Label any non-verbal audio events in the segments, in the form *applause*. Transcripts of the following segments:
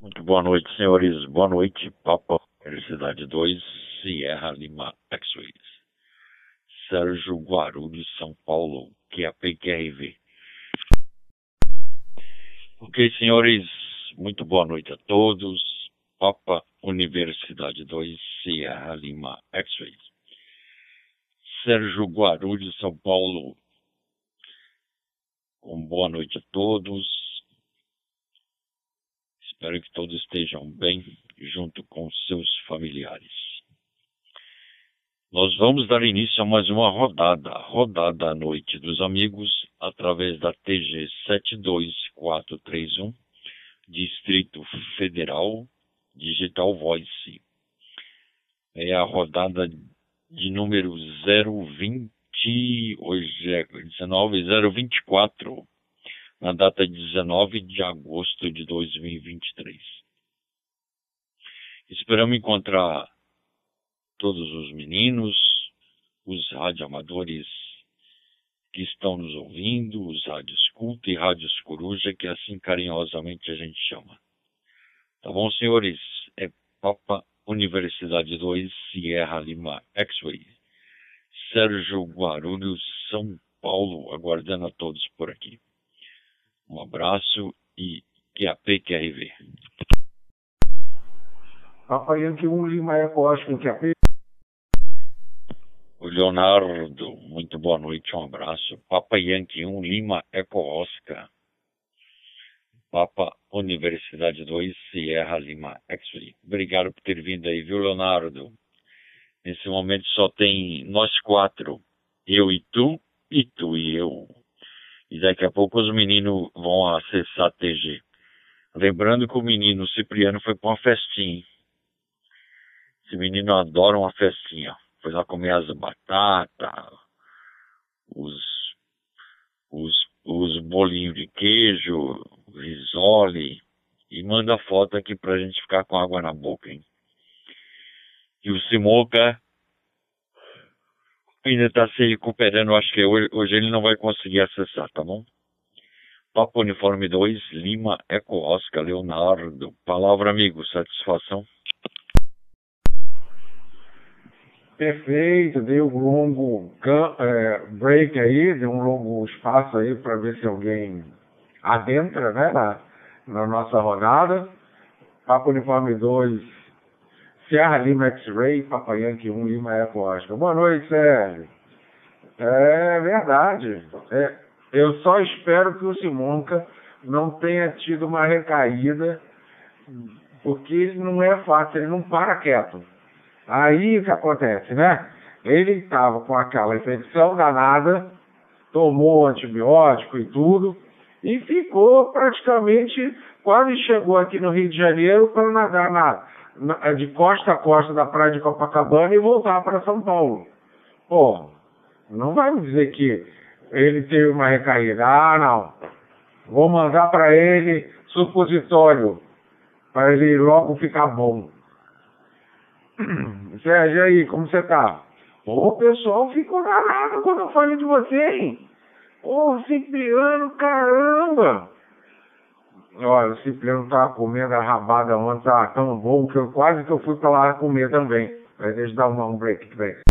Muito boa noite, senhores. Boa noite, Papa Universidade 2, Sierra Lima X-Ways. Sérgio Guarulhos, São Paulo, QAPQRV. Ok, senhores, muito boa noite a todos. Papa Universidade 2, Sierra Lima X-Ways. Sérgio Guarulhos, São Paulo. Um boa noite a todos. Espero que todos estejam bem junto com seus familiares. Nós vamos dar início a mais uma rodada, rodada à noite dos amigos, através da TG 72431, Distrito Federal, Digital Voice. É a rodada de número 020, hoje é 19, 024 na data de 19 de agosto de 2023. Esperamos encontrar todos os meninos, os radioamadores que estão nos ouvindo, os rádios culto e rádios coruja, que assim carinhosamente a gente chama. Tá bom, senhores? É Papa Universidade 2, Sierra Lima X-Way. Sérgio Guarulhos, São Paulo, aguardando a todos por aqui. Um abraço e QAP QRV. Papa Yankee 1 Lima Eco Oscar QAP. O Leonardo, muito boa noite, um abraço. Papa Yankee 1 Lima Eco Oscar. Papa Universidade 2 Sierra Lima X-Ray. Obrigado por ter vindo aí, viu, Leonardo? Nesse momento só tem nós quatro, eu e tu, e tu e eu. E daqui a pouco os meninos vão acessar TG. Lembrando que o menino Cipriano foi para uma festinha. Esse menino adora uma festinha. Foi lá comer as batatas, os, os, os bolinhos de queijo, risole. E manda foto aqui pra gente ficar com água na boca, hein? E o Simoca ainda está se recuperando. Acho que hoje, hoje, ele não vai conseguir acessar, tá bom? Papo Uniforme 2, Lima, Eco Oscar, Leonardo. Palavra, amigo. Satisfação. Perfeito. Dei um longo é, break aí, dei um longo espaço aí para ver se alguém adentra, né, na, na nossa rodada. Papo Uniforme 2, Sierra Lima X-Ray, Papa Yankee 1, Lima Eco Oscar. Boa noite, Sérgio. É verdade. É, eu só espero que o Simonca não tenha tido uma recaída, porque não é fácil, ele não para quieto. Aí o que acontece, né? Ele estava com aquela infecção danada, tomou antibiótico e tudo, e ficou praticamente, quase chegou aqui no Rio de Janeiro para nadar na é de costa a costa da praia de Copacabana e voltar para São Paulo. Pô, não vai me dizer que ele teve uma recaída. Ah, não. Vou mandar para ele supositório, para ele logo ficar bom. *clears throat* Sérgio, aí, como você tá? Pô, o pessoal ficou danado quando eu falei de você, hein? Ô, Cipriano, caramba! Olha, o Cipriano tava comendo a rabada ontem, tava tão bom que eu quase que eu fui pra lá comer também. Mas deixa eu dar um, um break aqui,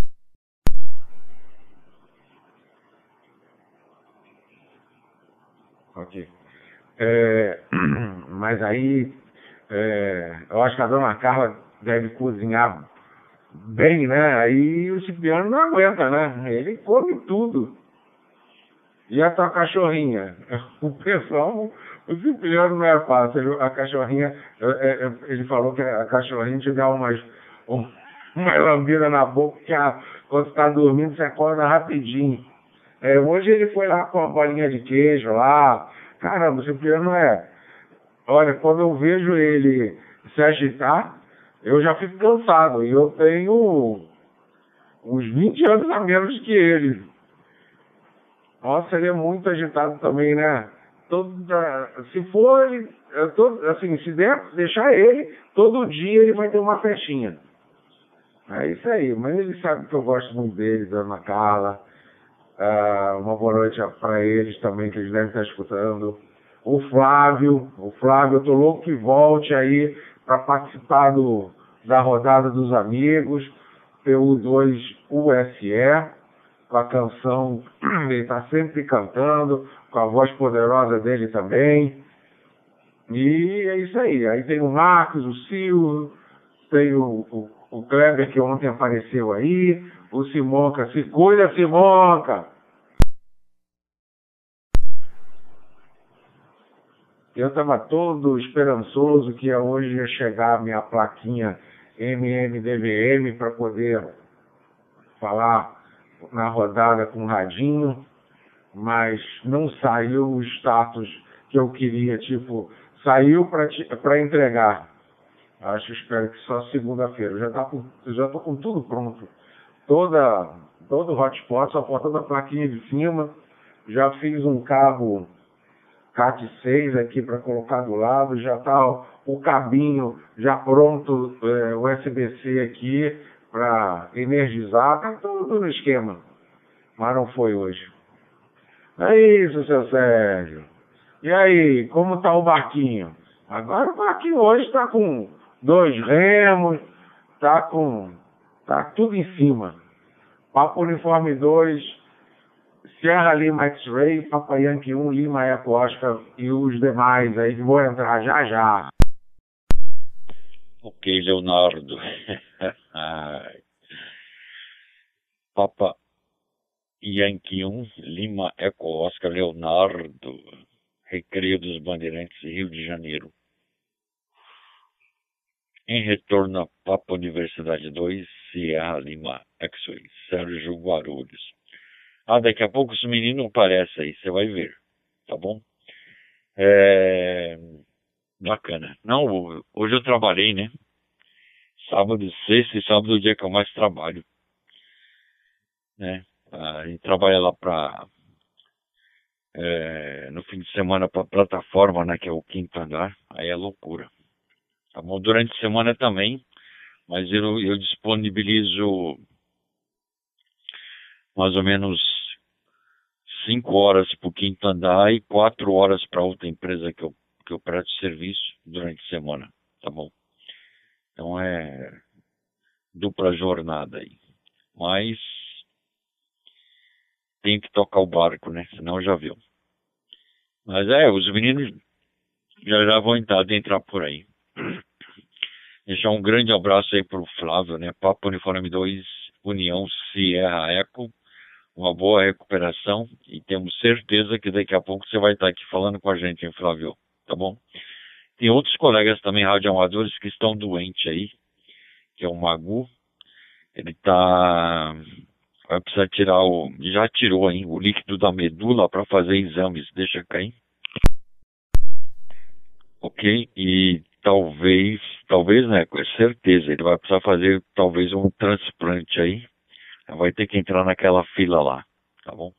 Ok. É, *clears throat* mas aí, é, eu acho que a dona Carla deve cozinhar bem, né? Aí o Cipriano não aguenta, né? Ele come tudo. E a tua cachorrinha? *laughs* O pessoal o Cipriano não é fácil. A cachorrinha, é, é, ele falou que a cachorrinha te dá umas, uma lambida na boca, que a, quando está dormindo você acorda rapidinho. É, hoje ele foi lá com uma bolinha de queijo lá. Caramba, o Cipriano é. Olha, quando eu vejo ele se agitar, eu já fico cansado. E eu tenho uns 20 anos a menos que ele. Nossa, ele é muito agitado também, né? Toda, se for, todo, assim, se der, deixar ele, todo dia ele vai ter uma festinha. É isso aí, mas ele sabe que eu gosto muito dele, da Ana Carla. Uh, uma boa noite para eles também, que eles devem estar escutando. o Flávio. O Flávio, eu tô louco que volte aí para participar do, da rodada dos amigos, PU2 USE, com a canção, *clears throat* ele está sempre cantando, com a voz poderosa dele também. E é isso aí. Aí tem o Marcos, o Silvio, tem o, o, o Kleber que ontem apareceu aí, o Simonca. Se cuida, Simonca! Eu estava todo esperançoso que hoje ia chegar a minha plaquinha MMDVM para poder falar na rodada com o Radinho, mas não saiu o status que eu queria, tipo, saiu para entregar. Acho, espero que só segunda-feira. Já, tá com, já estou com tudo pronto. Toda, todo o hotspot, só faltando a plaquinha de cima. Já fiz um carro CAT 6 aqui para colocar do lado, já está o cabinho já pronto, é, USB-C aqui para energizar, está tudo no esquema. Mas não foi hoje. É isso, seu Sérgio. E aí, como está o barquinho? Agora o barquinho hoje está com dois remos, está com. tá tudo em cima. Papo Uniforme 2 Sierra Lima X-Ray, Papa Yankee 1, Lima Eco Oscar e os demais aí que vou entrar já já. Ok, Leonardo. *laughs* Papa Yankee 1, Lima Eco Oscar, Leonardo. Recreio dos Bandeirantes, Rio de Janeiro. Em retorno a Papa Universidade 2, Sierra Lima X-Ray, Sérgio Guarulhos. Ah, daqui a pouco os meninos aparecem aí, você vai ver, tá bom? É... Bacana. Não, hoje eu trabalhei, né? Sábado, sexta e sábado é o dia que eu mais trabalho. Né? A gente trabalha lá pra. É, no fim de semana pra plataforma, né? Que é o quinto andar. Aí é loucura. Tá bom? Durante a semana também. Mas eu, eu disponibilizo mais ou menos cinco horas para o quinto andar e quatro horas para outra empresa que eu, que eu presto serviço durante a semana, tá bom? Então é dupla jornada aí. Mas tem que tocar o barco, né? Senão já viu. Mas é, os meninos já, já vão entrar, entrar por aí. Deixar um grande abraço aí pro Flávio, né? Papo Uniforme 2, União Sierra Eco uma boa recuperação e temos certeza que daqui a pouco você vai estar aqui falando com a gente, hein, Flávio? Tá bom? Tem outros colegas também radioamadores que estão doentes aí, que é o Magu. Ele tá. Vai precisar tirar o. Já tirou, hein? O líquido da medula para fazer exames. Deixa cair. Ok? E talvez, talvez, né? Com certeza, ele vai precisar fazer talvez um transplante aí vai ter que entrar naquela fila lá, tá bom?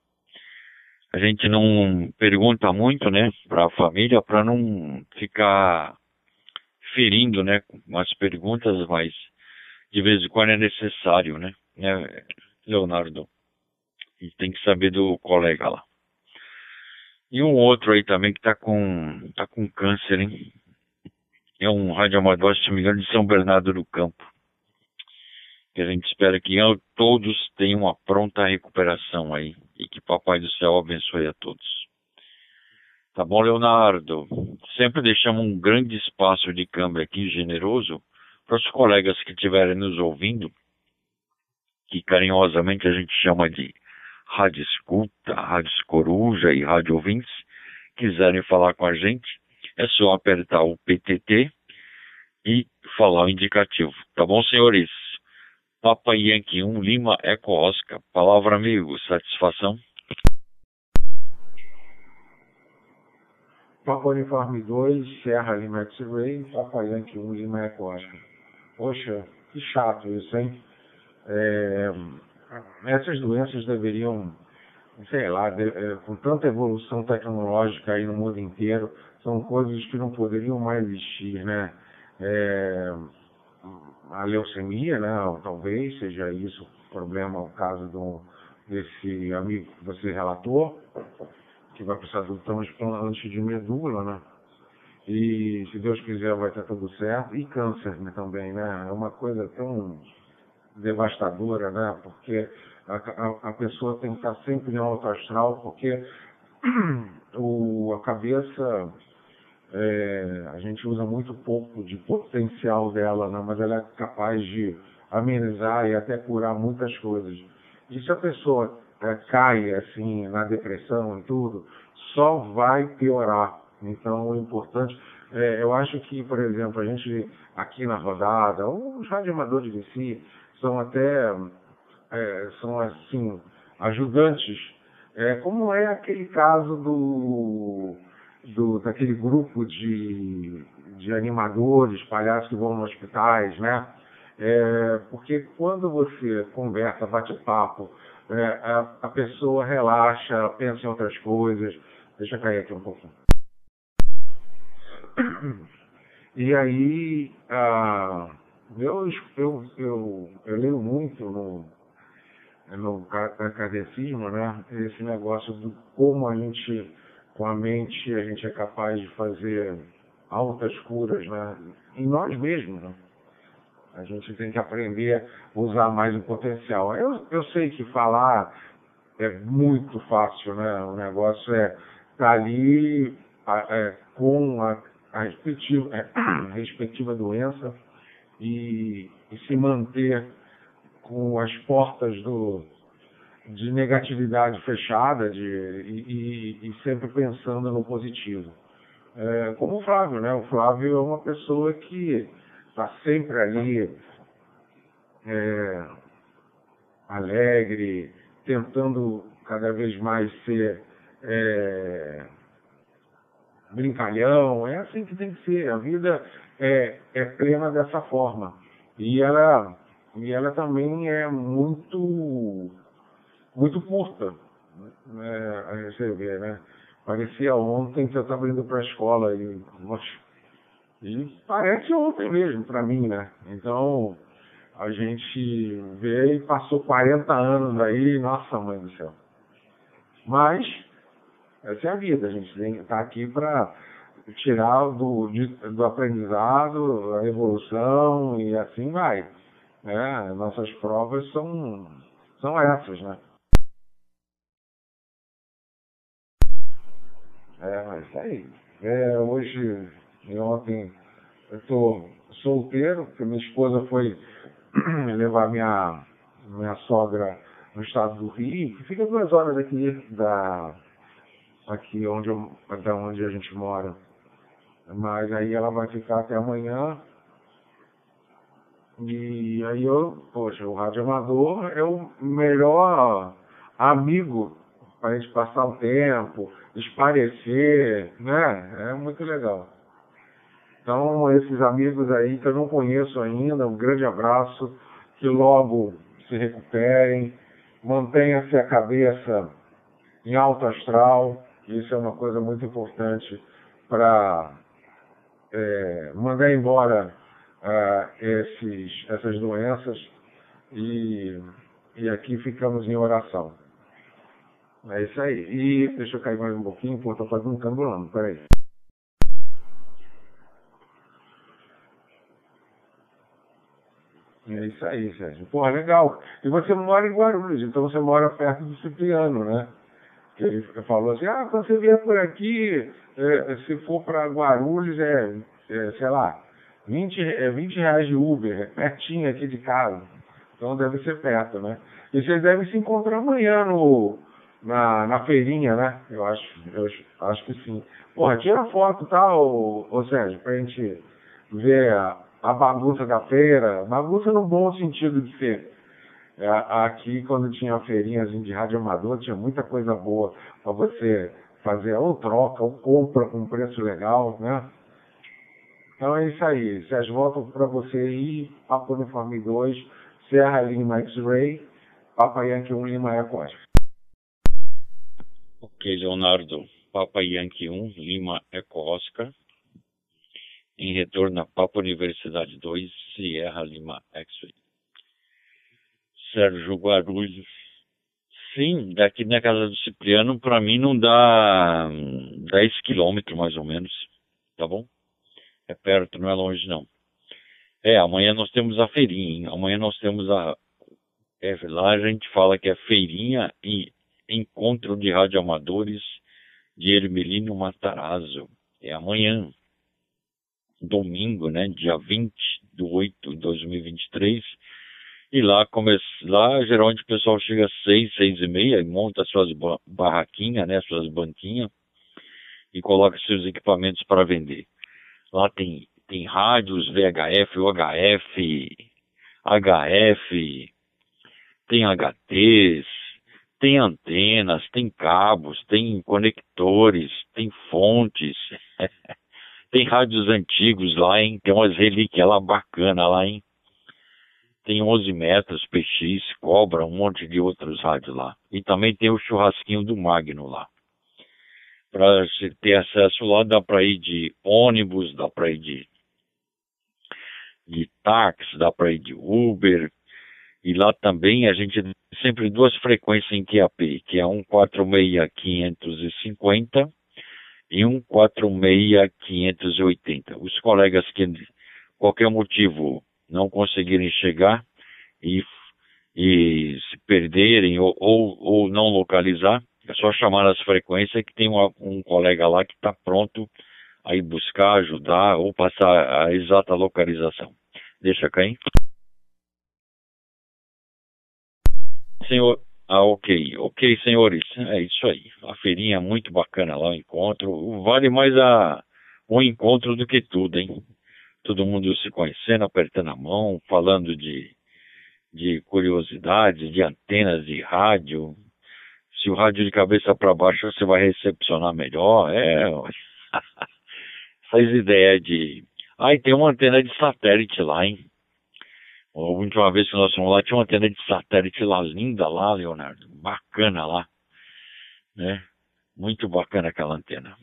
A gente não pergunta muito, né, para a família, para não ficar ferindo, né, umas perguntas, mas de vez em quando é necessário, né, né Leonardo? A gente tem que saber do colega lá. E um outro aí também que tá com, tá com câncer, hein? É um radioamador, se não me engano, de São Bernardo do Campo que a gente espera que todos tenham uma pronta recuperação aí e que Papai do Céu abençoe a todos. Tá bom, Leonardo? Sempre deixamos um grande espaço de câmbio aqui, generoso, para os colegas que estiverem nos ouvindo, que carinhosamente a gente chama de Rádio Escuta, Rádio Coruja e Rádio Ouvintes, quiserem falar com a gente, é só apertar o PTT e falar o indicativo. Tá bom, senhores? Papa Yankee 1 Lima Eco Oscar. Palavra amigo, satisfação? Papa Uniforme 2, Serra Lima X-Ray, Papa Yankee 1 Lima Eco Oscar. Poxa, que chato isso, hein? É, essas doenças deveriam, sei lá, de, é, com tanta evolução tecnológica aí no mundo inteiro, são coisas que não poderiam mais existir, né? É, a leucemia, né? Talvez seja isso o problema, o caso do, desse amigo que você relatou, que vai precisar do transplante de medula, né? E se Deus quiser vai estar tudo certo. E câncer né, também, né? É uma coisa tão devastadora, né? Porque a, a, a pessoa tem que estar sempre em alto astral, porque *clears throat* o, a cabeça é, a gente usa muito pouco de potencial dela, né? mas ela é capaz de amenizar e até curar muitas coisas. E se a pessoa é, cai assim na depressão e tudo, só vai piorar. Então, o importante, é, eu acho que, por exemplo, a gente aqui na rodada, os radioamadores de si são até, é, são assim, ajudantes, é, como é aquele caso do, do daquele grupo de, de animadores, palhaços que vão nos hospitais, né? É, porque quando você conversa, bate papo, é, a, a, pessoa relaxa, pensa em outras coisas. Deixa eu cair aqui um pouquinho. E aí, ah, eu, eu, eu, eu leio muito no, no catecismo, né? Esse negócio de como a gente, com a mente, a gente é capaz de fazer altas curas, né? Em nós mesmos, né? A gente tem que aprender a usar mais o potencial. Eu, eu sei que falar é muito fácil, né? O negócio é estar tá ali é, com a, a, respectiva, é, a respectiva doença e, e, se manter com as portas do, de negatividade fechada de, e, e, e sempre pensando no positivo. É, como o Flávio, né? O Flávio é uma pessoa que está sempre ali é, alegre, tentando cada vez mais ser é, brincalhão. É assim que tem que ser. A vida é, é plena dessa forma. E ela, e ela também é muito, muito curta. Né? A vê, né? Parecia ontem que eu estava indo para a escola e, e parece ontem mesmo para mim, né? Então, a gente vê e passou 40 anos aí, nossa mãe do céu. Mas, essa é a vida, a gente está aqui para tirar do, de, do aprendizado, a evolução e assim vai. Né? Nossas provas são, são essas, né? É, isso aí. É, hoje e ontem eu estou solteiro, porque minha esposa foi *clears throat* levar minha, minha sogra no estado do Rio, que fica duas horas aqui da aqui onde, eu, da onde a gente mora. Mas aí ela vai ficar até amanhã. E aí eu, poxa, o rádio amador é o melhor amigo para a gente passar o tempo, esparecer, né? É muito legal. Então, esses amigos aí que eu não conheço ainda, um grande abraço, que logo se recuperem, mantenha-se a cabeça em alto astral, isso é uma coisa muito importante para é, mandar embora uh, esses, essas doenças e, e aqui ficamos em oração. É isso aí. E deixa eu cair mais um pouquinho, porque eu estou quase me cambulando. Peraí. É isso aí, Sérgio. Porra, legal. E você mora em Guarulhos, então você mora perto do Cipriano, né? Que ele falou assim, ah, quando você vier por aqui, é, se for para Guarulhos, é, é, sei lá, 20, é 20 reais de Uber, é pertinho aqui de casa. Então deve ser perto, né? E vocês devem se encontrar amanhã no, na, na feirinha, né? Eu acho, eu acho que sim. Porra, tira foto, tá, ô, ô Sérgio, pra gente ver a, a bagunça da feira, bagunça no bom sentido de ser. É, aqui, quando tinha feirinhas de rádio amador, tinha muita coisa boa para você fazer ou troca ou compra com preço legal, né? Então é isso aí. Sérgio, volto para você aí, Papo Uniforme 2, Serra Lima X-Ray, Papa Yankee 1 Lima Eco Ok, Leonardo. Papa Yankee 1 Lima Eco Oscar em retorno a Papa Universidade 2, Sierra Lima X-Ray. Sérgio Guarulhos, Sim, daqui na casa do Cipriano, para mim não dá 10 quilômetros mais ou menos, tá bom? É perto, não é longe não. É, amanhã nós temos a feirinha, hein? amanhã nós temos a. É, lá a gente fala que é feirinha e encontro de radioamadores de Ermelino Matarazzo. É amanhã, domingo, né? Dia 20 de 8 de 2023. E lá, come... lá geralmente o pessoal chega às seis, seis e meia e monta suas barraquinhas, né? Suas banquinhas e coloca seus equipamentos para vender. Lá tem, tem rádios VHF, UHF, HF, tem HTs, tem antenas, tem cabos, tem conectores, tem fontes. *laughs* tem rádios antigos lá, hein? Tem umas relíquias lá bacana lá, hein? Tem 11 metros, PX, Cobra, um monte de outros rádios lá. E também tem o churrasquinho do Magno lá. Para ter acesso lá, dá para ir de ônibus, dá para ir de, de táxi, dá para ir de Uber, e lá também a gente sempre duas frequências em QAP, que é 146-550 e 146-580. Os colegas que qualquer motivo não conseguirem chegar e, e se perderem ou, ou, ou, não localizar, é só chamar as frequências que tem uma, um colega lá que está pronto a ir buscar, ajudar ou passar a exata localização. Deixa cair. Senhor. Ah, ok, ok, senhores. É isso aí. A feirinha é muito bacana lá, o encontro. Vale mais a, um encontro do que tudo, hein? Todo mundo se conhecendo, apertando a mão, falando de, de curiosidades, de antenas de rádio. Se o rádio de cabeça para baixo você vai recepcionar melhor. É. *laughs* Faz ideia de. Ah, tem uma antena de satélite lá, hein? A última vez que nós fomos lá, tinha uma antena de satélite lá, linda lá, Leonardo. Bacana lá. Né? Muito bacana aquela antena.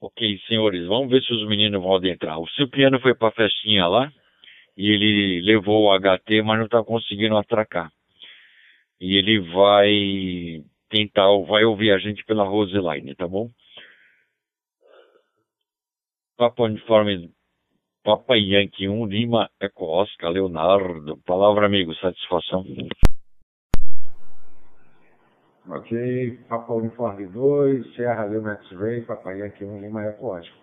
Ok, senhores, vamos ver se os meninos vão adentrar. O Cipriano foi para a festinha lá e ele levou o HT, mas não está conseguindo atracar. E ele vai tentar, vai ouvir a gente pela Roseline, tá bom? Papo Uniforme Papa Yankee 1, Lima, Eco Oscar, Leonardo. Palavra, amigo, satisfação. Ok, Papa Uniforme 2, Serra Lima X-Ray, Papa Yankee 1, Lima, Eco Oscar.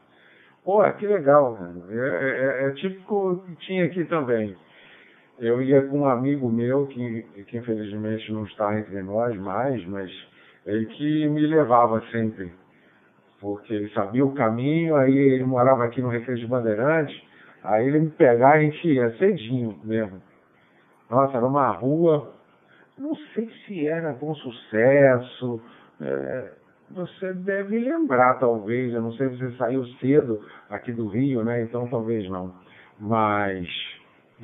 Pô, que legal, é, é, é, típico que tinha aqui também. Eu ia com um amigo meu, que, que infelizmente não está entre nós mais, mas ele que me levava sempre porque ele sabia o caminho, aí ele morava aqui no Recreio de Bandeirantes, Aí ele me pegar, a gente ia cedinho mesmo. Nossa, era uma rua, não sei se era bom sucesso. É, você deve lembrar, talvez. Eu não sei se você saiu cedo aqui do Rio, né? Então talvez não. Mas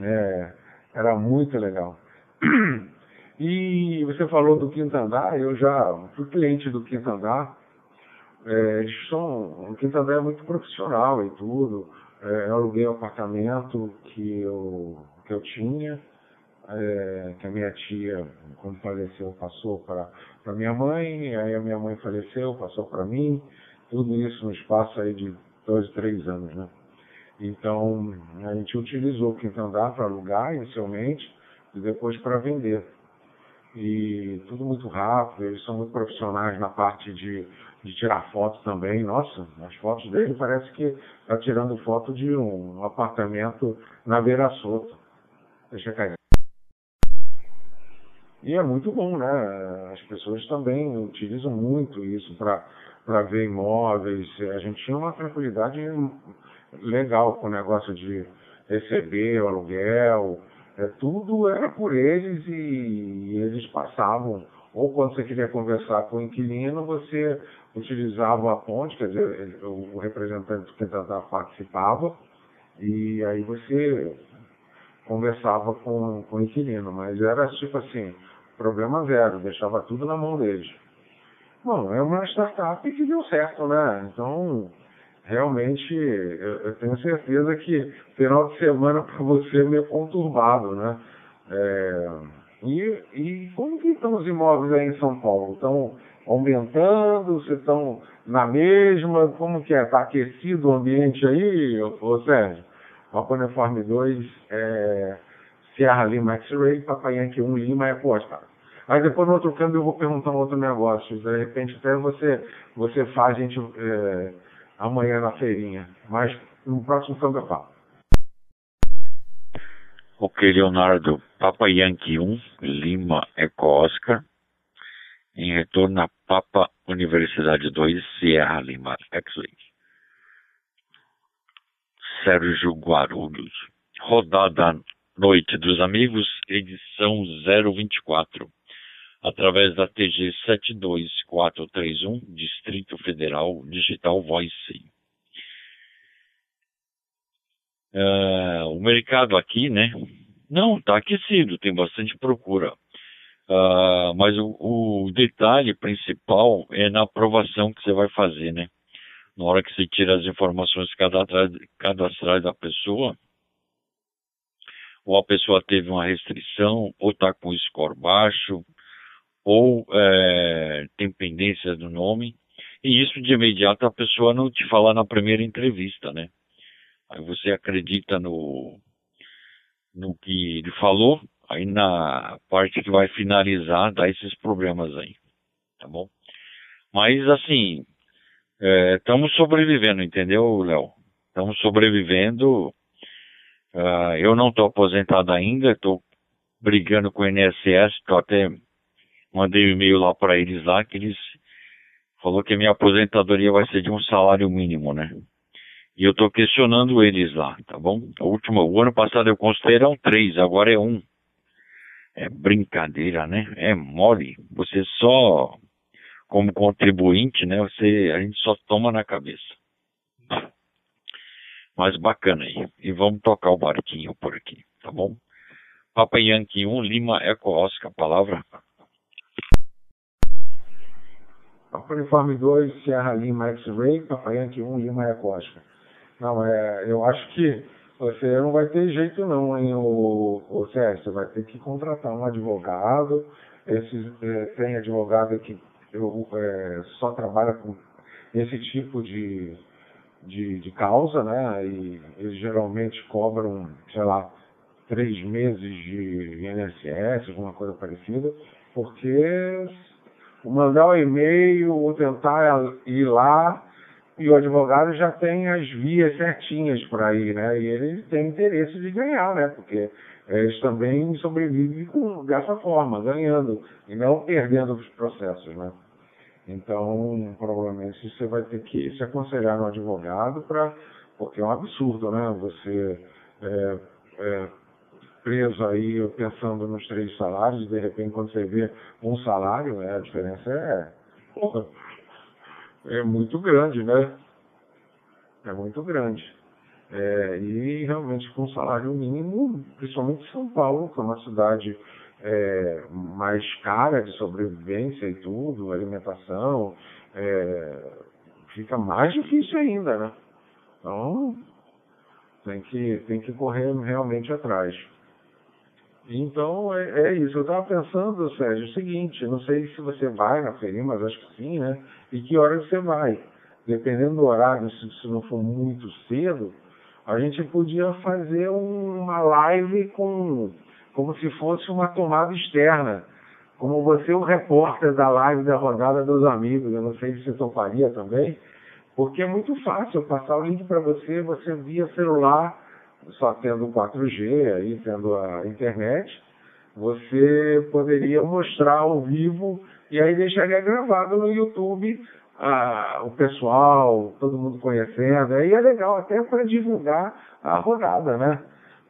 é, era muito legal. *clears throat* E você falou do quinto andar, eu já fui cliente do quinto andar. É, eles são, o quinto andar é muito profissional e tudo. É, eu aluguei um apartamento que eu, que eu tinha, é, que a minha tia, quando faleceu, passou para minha mãe, aí a minha mãe faleceu, passou para mim, tudo isso no espaço aí de dois, três anos, né? Então, a gente utilizou o quinto andar para alugar inicialmente e depois para vender. E tudo muito rápido, eles são muito profissionais na parte de de tirar fotos também. Nossa, as fotos dele parece que está tirando foto de um apartamento na Beira Solta. Deixa cair. E é muito bom, né? As pessoas também utilizam muito isso para ver imóveis. A gente tinha uma tranquilidade legal com o negócio de receber o aluguel. É, tudo era por eles e, e eles passavam. Ou quando você queria conversar com o inquilino, você utilizava a ponte, quer dizer, o representante do candidato participava, e aí você conversava com, com o inquilino, mas era tipo assim, problema zero, deixava tudo na mão deles. Bom, é uma startup que deu certo, né? Então, realmente, eu, eu tenho certeza que final de semana *laughs* para você é meio conturbado, né? É, E, e como que estão os imóveis aí em São Paulo? Estão aumentando? Se estão na mesma? Como que é? Está aquecido o ambiente aí, ô, Sérgio? Papa Uniforme 2, é, Sierra Lima X-Ray, Papai Yankee 1 Lima é Costa. Aí depois no outro câmbio eu vou perguntar um outro negócio. De repente até você, você faz a gente é, amanhã na feirinha. Mas no próximo câmbio eu falo. Ok, Leonardo. Papa Yankee 1, Lima Eco Oscar. Em retorno a Papa Universidade 2, Sierra Lima X-Ray. Sérgio Guarulhos. Rodada Noite dos Amigos, edição 024, através da TG 72431, Distrito Federal Digital Voice. Uh, o mercado aqui, né? Não, está aquecido, tem bastante procura. Uh, mas o, o, detalhe principal é na aprovação que você vai fazer, né? Na hora que você tira as informações cadastrais, da pessoa, ou a pessoa teve uma restrição, ou está com score baixo, ou é, tem pendência do nome, e isso de imediato a pessoa não te fala na primeira entrevista, né? Aí você acredita no, no que ele falou, aí na parte que vai finalizar dá esses problemas aí, tá bom? Mas assim, estamos é, sobrevivendo, entendeu, Léo? Estamos sobrevivendo Uh, eu não estou aposentado ainda, estou brigando com o INSS, tô até mandei um e-mail lá para eles lá que eles falou que a minha aposentadoria vai ser de um salário mínimo, né? E eu estou questionando eles lá, tá bom? A última, o ano passado eu considerei um três, agora é um. É brincadeira, né? É mole. Você só, como contribuinte, né? Você, a gente só toma na cabeça mas bacana aí. E vamos tocar o barquinho por aqui, tá bom? Papa Yankee 1, Lima Eco Oscar, palavra. Uniforme 2, Sierra Lima X-Ray, Papa Yankee 1, Lima Eco Oscar. Não, é, eu acho que você não vai ter jeito não, hein, o, o você vai ter que contratar um advogado, Esse, é, tem advogado que eu, é, só trabalha com esse tipo de de, de causa, né? E eles geralmente cobram, sei lá, três meses de INSS, alguma coisa parecida, porque mandar um e-mail ou tentar ir lá e o advogado já tem as vias certinhas para ir, né? E ele tem interesse de ganhar, né? Porque eles também sobrevivem com, dessa forma, ganhando e não perdendo os processos, né? Então, provavelmente você vai ter que se aconselhar no advogado para. Porque é um absurdo, né? Você é, é, preso aí pensando nos três salários, de repente quando você vê um salário, né, a diferença é, é muito grande, né? É muito grande. É, e realmente com salário mínimo, principalmente São Paulo, que é uma cidade é, mais cara de sobrevivência e tudo, alimentação, é, fica mais difícil ainda, né? Então, tem que, tem que correr realmente atrás. Então, é, é isso. Eu estava pensando, Sérgio, o seguinte, não sei se você vai na feirinha, mas acho que sim, né? E que hora você vai. Dependendo do horário, se, se não for muito cedo, a gente podia fazer uma live com como se fosse uma tomada externa, como você, o repórter da live da rodada dos amigos, eu não sei se você toparia também, porque é muito fácil passar o link para você, você via celular, só tendo 4G, aí tendo a internet, você poderia mostrar ao vivo e aí deixaria gravado no YouTube ah, o pessoal, todo mundo conhecendo, aí é legal até para divulgar a rodada, né?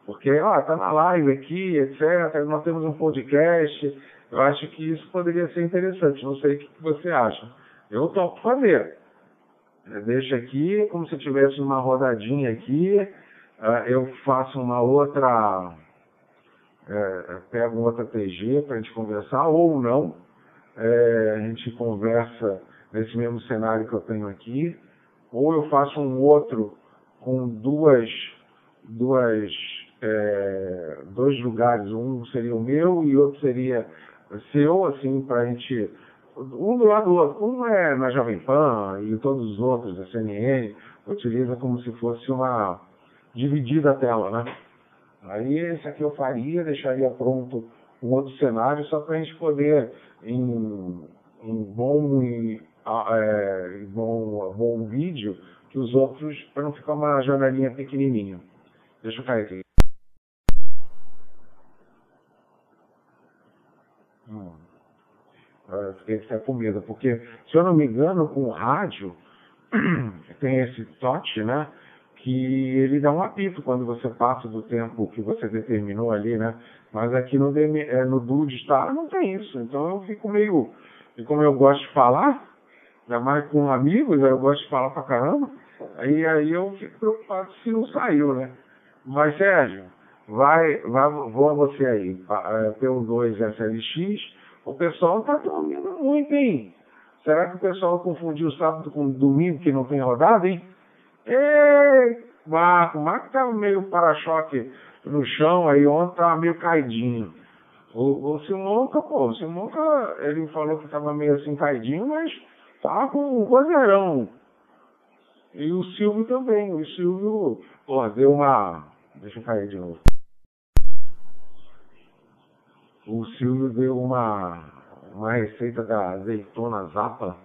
Porque, ó, tá na live aqui, etc. Nós temos um podcast. Eu acho que isso poderia ser interessante. Não sei o que você acha. Eu topo fazer. Deixa aqui, como se tivesse uma rodadinha aqui. Ah, eu faço uma outra. É, pego outra TG para a gente conversar, ou não. É, a gente conversa nesse mesmo cenário que eu tenho aqui. Ou eu faço um outro com duas, duas é, dois lugares, um seria o meu e outro seria seu, assim, para a gente, um do lado do outro. Um é na Jovem Pan e todos os outros, da CNN, utiliza como se fosse uma dividida a tela, né? Aí esse aqui eu faria, deixaria pronto um outro cenário só para a gente poder, em, em bom, em, é, bom, bom vídeo, que os outros, para não ficar uma janelinha pequenininha. Deixa eu cair aqui. Hum. Eu fiquei sem comida, porque, se eu não me engano, com rádio, *clears throat* tem esse toque, né? Que ele dá um apito quando você passa do tempo que você determinou ali, né? Mas aqui no, é, no Dude Star não tem isso. Então eu fico meio. E como eu gosto de falar, ainda mais com amigos, eu gosto de falar pra caramba, aí, aí eu fico preocupado se não saiu, né? Mas Sérgio, vai, vai voa você aí, é, pelo 2 SLX, o pessoal tá dormindo muito, hein? Será que o pessoal confundiu sábado com domingo que não tem rodada, hein? Ei, Marco, Marco tava meio para-choque no chão, aí ontem tava meio caidinho. O, o Simonca, pô, o Simonca, ele falou que tava meio assim caidinho, mas tava com um vozeirão. E o Silvio também, o Silvio, pô, deu uma. Deixa eu cair de novo. O Silvio deu uma, uma receita da azeitona zapa.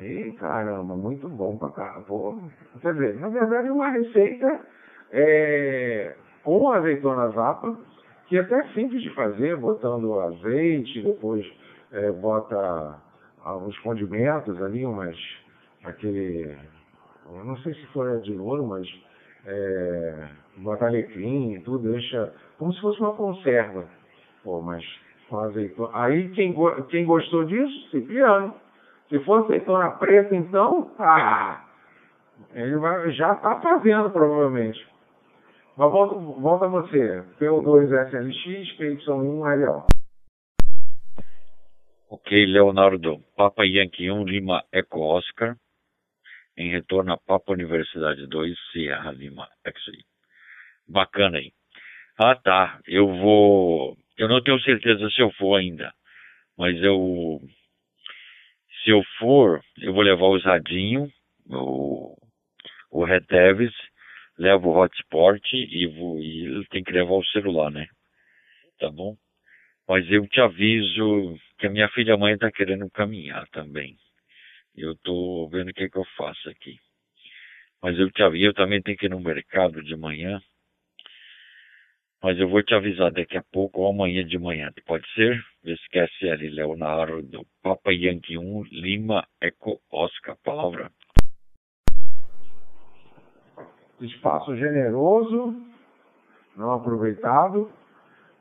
E caramba, muito bom pra cá. Pô. Quer dizer, na verdade é uma receita é, com azeitona zapa, que é até simples de fazer, botando azeite, depois é, bota os condimentos ali, umas aquele. Eu não sei se foi de ouro, mas é, bota alecrim e tudo, deixa como se fosse uma conserva. Pô, mas com azeitona. Aí quem, quem gostou disso, Cipriano. Se for azeitona preta, então, ah, ele vai, já está fazendo provavelmente. Mas volta, volta você. P2SLX, PY1LO. Ok, Leonardo. Papa Yankee 1, Lima Eco Oscar. Em retorno a Papa Universidade 2, Sierra Lima X-Ray. Bacana aí. Ah, tá. Eu vou. Eu não tenho certeza se eu for ainda. Mas eu. Se eu for, eu vou levar o Zadinho, o, o Red Davis leva o hotspot e, vou, e tem que levar o celular, né? Tá bom? Mas eu te aviso que a minha filha mãe está querendo caminhar também. Eu estou vendo o que, que eu faço aqui. Mas eu te aviso, eu também tenho que ir no mercado de manhã. Mas eu vou te avisar daqui a pouco ou amanhã de manhã. Pode ser? Esquece Leonardo. Papa Yankee 1, Lima, Eco, Oscar. Palavra espaço generoso, não aproveitado,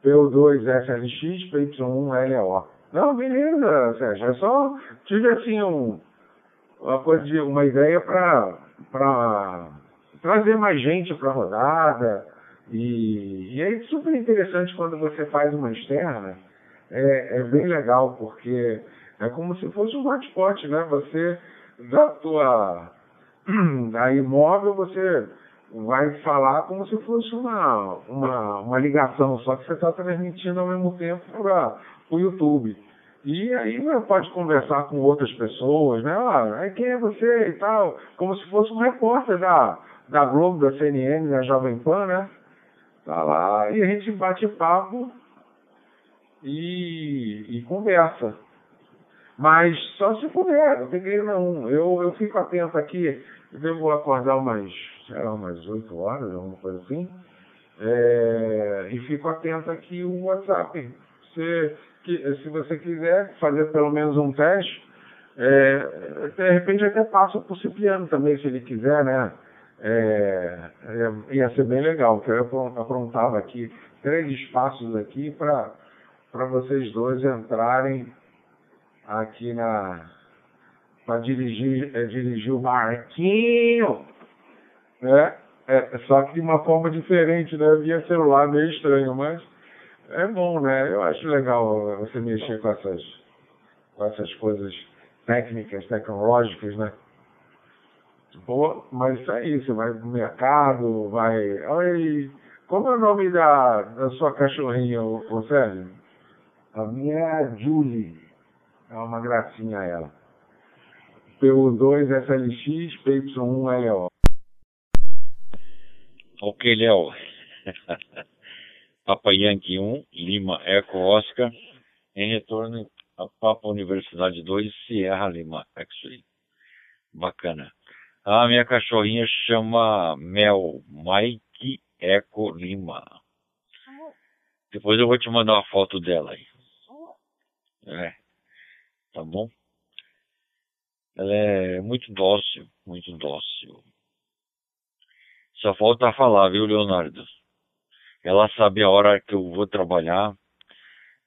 P2SLX, PY1LO. Não, beleza, Sérgio, é só tive assim um, uma, coisa de, uma ideia para trazer mais gente para a rodada. E, e é super interessante quando você faz uma externa, é, é bem legal, porque é como se fosse um hotspot, né? Você, da tua *clears throat* da imóvel, você vai falar como se fosse uma, uma, uma ligação, só que você está transmitindo ao mesmo tempo para o YouTube. E aí né, pode conversar com outras pessoas, né? Ah, quem é você e tal, como se fosse um repórter da, da Globo, da CNN, da Jovem Pan, né? Tá lá e a gente bate papo e, e conversa. Mas só se puder, eu peguei não. Eu, eu fico atento aqui, eu devo acordar umas sei lá, umas 8 horas, alguma coisa assim. É, e fico atento aqui o WhatsApp. Se, que, se você quiser fazer pelo menos um teste, é, de repente até passa o Cipriano também, se ele quiser, né? É, é ia ser bem legal, porque eu aprontava aqui três espaços aqui para vocês dois entrarem aqui na para dirigir, é, dirigir o barquinho né? É, só que de uma forma diferente, né? Via celular, meio estranho, mas é bom, né? Eu acho legal você mexer com essas, com essas coisas técnicas, tecnológicas, né? Pô, mas isso aí, você vai no mercado, vai. Oi, Como é o nome da, da sua cachorrinha, ô, ô Sérgio? A minha é a Julie. É uma gracinha ela. PU2 SLX, PY1 LO. Ok, Léo. *laughs* Papa Yankee 1, Lima Eco Oscar, em retorno a Papa Universidade 2, Sierra Lima X-Ray. Bacana. A minha cachorrinha chama Mel Mike Eco Lima. Depois eu vou te mandar uma foto dela aí. É. Tá bom? Ela é muito dócil, muito dócil. Só falta falar, viu, Leonardo? Ela sabe a hora que eu vou trabalhar,